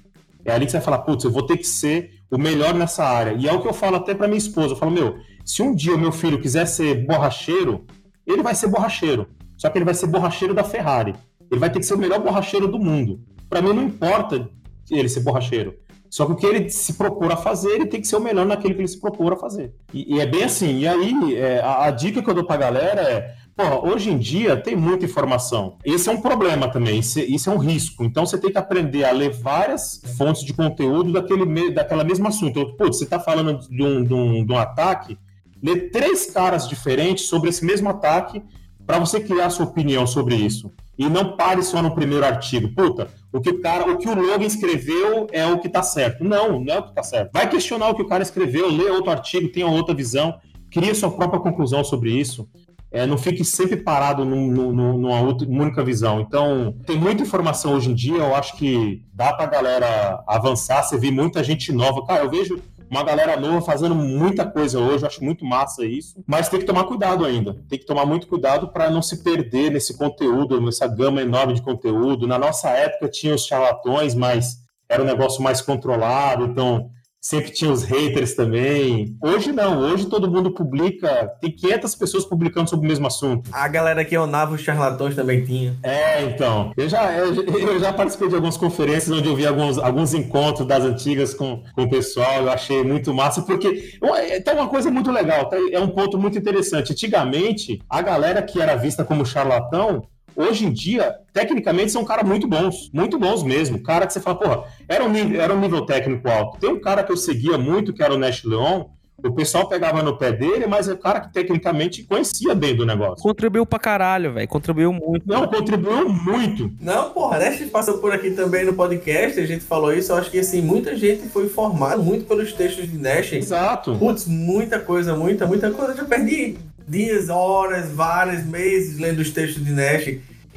É ali que você vai falar, putz, eu vou ter que ser o melhor nessa área. E é o que eu falo até para minha esposa. Eu falo, meu, se um dia meu filho quiser ser borracheiro, ele vai ser borracheiro. Só que ele vai ser borracheiro da Ferrari. Ele vai ter que ser o melhor borracheiro do mundo. Para mim não importa ele ser borracheiro. Só que o que ele se propor a fazer, ele tem que ser o melhor naquilo que ele se propor a fazer. E, e é bem assim. E aí, é, a, a, dica que eu dou pra galera é: porra, hoje em dia tem muita informação. Esse é um problema também, isso, é um risco. Então você tem que aprender a ler várias fontes de conteúdo daquele, daquela mesmo assunto. Putz, você está falando de um, de, um, de um ataque, ler três caras diferentes sobre esse mesmo ataque para você criar sua opinião sobre isso. E não pare só no primeiro artigo. Puta, o que o cara, o que o Logan escreveu é o que está certo. Não, não é o que está certo. Vai questionar o que o cara escreveu, lê outro artigo, tenha outra visão, cria sua própria conclusão sobre isso. É, não fique sempre parado num, num, numa, única visão. Então, tem muita informação hoje em dia, eu acho que dá para a galera avançar. Você vê muita gente nova. Cara, eu vejo uma galera nova fazendo muita coisa hoje, acho muito massa isso, mas tem que tomar cuidado ainda. Tem que tomar muito cuidado para não se perder nesse conteúdo, nessa gama enorme de conteúdo. Na nossa época tinha os charlatões, mas era um negócio mais controlado, então sempre tinha os haters também. Hoje não, hoje todo mundo publica, tem 500 pessoas publicando sobre o mesmo assunto. A galera que onava os charlatões também tinha. É, então. Eu já, eu, já participei de algumas conferências onde eu vi alguns, alguns encontros das antigas com, com o pessoal, eu achei muito massa, porque tem uma coisa muito legal, é um ponto muito interessante. Antigamente, a galera que era vista como charlatão, hoje em dia, tecnicamente, são caras muito bons, muito bons mesmo. Cara que você fala, porra, era um, nível, era um nível técnico alto. Tem um cara que eu seguia muito, que era o Nash Leon, o pessoal pegava no pé dele, mas é um cara que tecnicamente conhecia bem do negócio. Contribuiu pra caralho, velho. Contribuiu muito. Não, contribuiu muito. Não, porra, Nash passou por aqui também no podcast, a gente falou isso. Eu acho que assim, muita gente foi formada muito pelos textos de Nash. Exato. Putz, muita coisa, muita, muita coisa. Eu já perdi dias, horas, vários meses lendo os textos de Nash.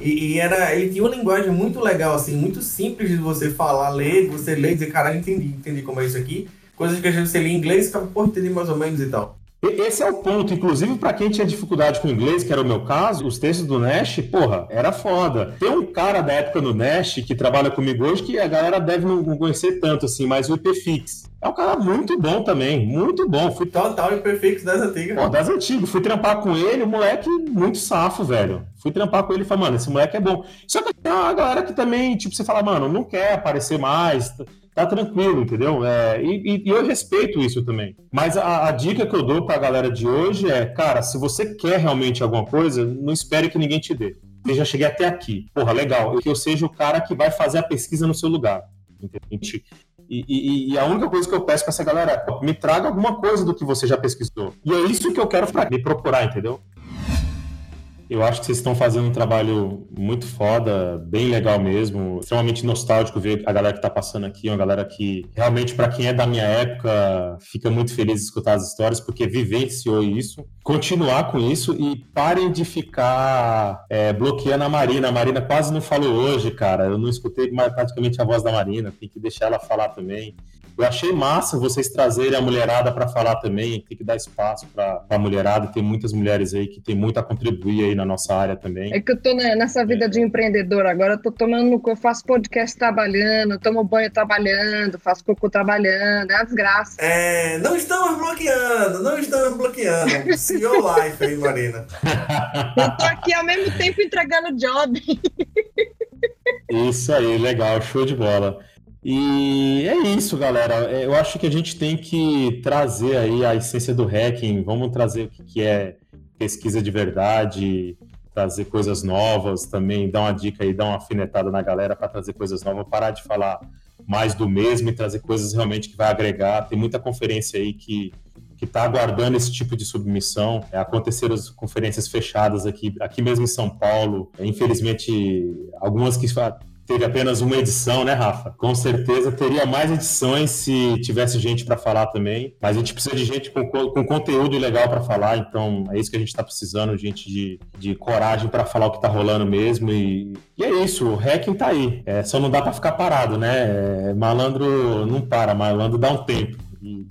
E, e, era, ele tinha uma linguagem muito legal, assim, muito simples de você falar, ler, você ler e dizer, caralho, entendi, entendi como é isso aqui. Coisas que a gente lia em inglês e ficava, pô, entendi mais ou menos e tal. Esse é o ponto, inclusive para quem tinha dificuldade com inglês, que era o meu caso, os textos do Nash, porra, era foda. Tem um cara da época no Nash que trabalha comigo hoje que a galera deve não conhecer tanto assim, mas o IPFix. É um cara muito bom também, muito bom. Fui total IPFix das antigas. Pô, das antigas. Fui trampar com ele, o moleque muito safo, velho. Fui trampar com ele e falei, mano, esse moleque é bom. Só que tem uma galera que também, tipo, você fala, mano, não quer aparecer mais tá tranquilo, entendeu? É, e, e, eu respeito isso também. Mas a, a dica que eu dou para a galera de hoje é, cara, se você quer realmente alguma coisa, não espere que ninguém te dê. Eu já cheguei até aqui. Porra, legal. Que eu seja o cara que vai fazer a pesquisa no seu lugar. Entende? E, e, e, a única coisa que eu peço para essa galera é me traga alguma coisa do que você já pesquisou. E é isso que eu quero pra me procurar, entendeu? Eu acho que vocês estão fazendo um trabalho muito foda, bem legal mesmo, extremamente nostálgico ver a galera que está passando aqui, uma galera que realmente, para quem é da minha época, fica muito feliz de escutar as histórias, porque vivenciou isso. Continuar com isso e parem de ficar é, bloqueando a Marina. A Marina quase não falou hoje, cara. Eu não escutei mais praticamente a voz da Marina, tem que deixar ela falar também. Eu achei massa vocês trazerem a mulherada para falar também, tem que dar espaço para a mulherada, tem muitas mulheres aí que tem muito a contribuir aí na nossa área também. É que eu tô nessa vida é. de empreendedor agora, eu tô tomando no eu faço podcast trabalhando, tomo banho trabalhando, faço cocô trabalhando, é uma desgraça. É, não estamos bloqueando, não estamos bloqueando. CEO Life aí, Marina. eu tô aqui ao mesmo tempo entregando job. Isso aí, legal, show de bola. E é isso, galera. É, eu acho que a gente tem que trazer aí a essência do hacking. Vamos trazer o que é pesquisa de verdade, trazer coisas novas também, dar uma dica aí, dar uma afinetada na galera para trazer coisas novas, parar de falar mais do mesmo e trazer coisas realmente que vai agregar. Tem muita conferência aí que que está aguardando esse tipo de submissão. É, aconteceram as conferências fechadas aqui, aqui mesmo em São Paulo. É, infelizmente, algumas que teve apenas uma edição, né, Rafa? Com certeza teria mais edições se tivesse gente para falar também. Mas a gente precisa de gente com, com conteúdo legal para falar, então é isso que a gente está precisando, gente de, de coragem para falar o que está rolando mesmo. E, e, é isso, o hacking tá aí. É, só não dá para ficar parado, né? É, malandro não para, malandro dá um tempo. E,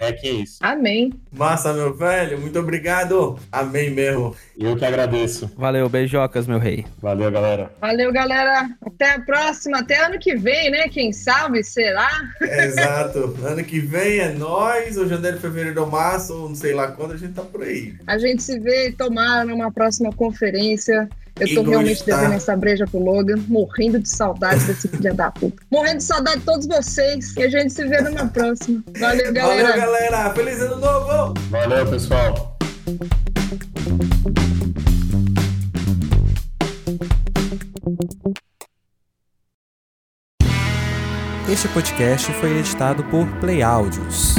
hacking é isso. Amém. Massa, meu velho. Muito obrigado. Amém mesmo. Eu que agradeço. Valeu, beijocas, meu rei. Valeu, galera. Valeu, galera. Até a próxima. Até ano que vem, né? Quem sabe? Será? Exato. ano que vem é nós, ou janeiro, fevereiro ou março, ou não sei lá quando, a gente tá por aí. A gente se vê tomar numa próxima conferência. Eu tô realmente devendo essa breja pro Logan, morrendo de saudade desse filho da puta. Morrendo de saudade de todos vocês. E a gente se vê numa próxima. Valeu, galera. Valeu, galera. Feliz ano novo! Valeu, pessoal. Este podcast foi editado por Play Áudios.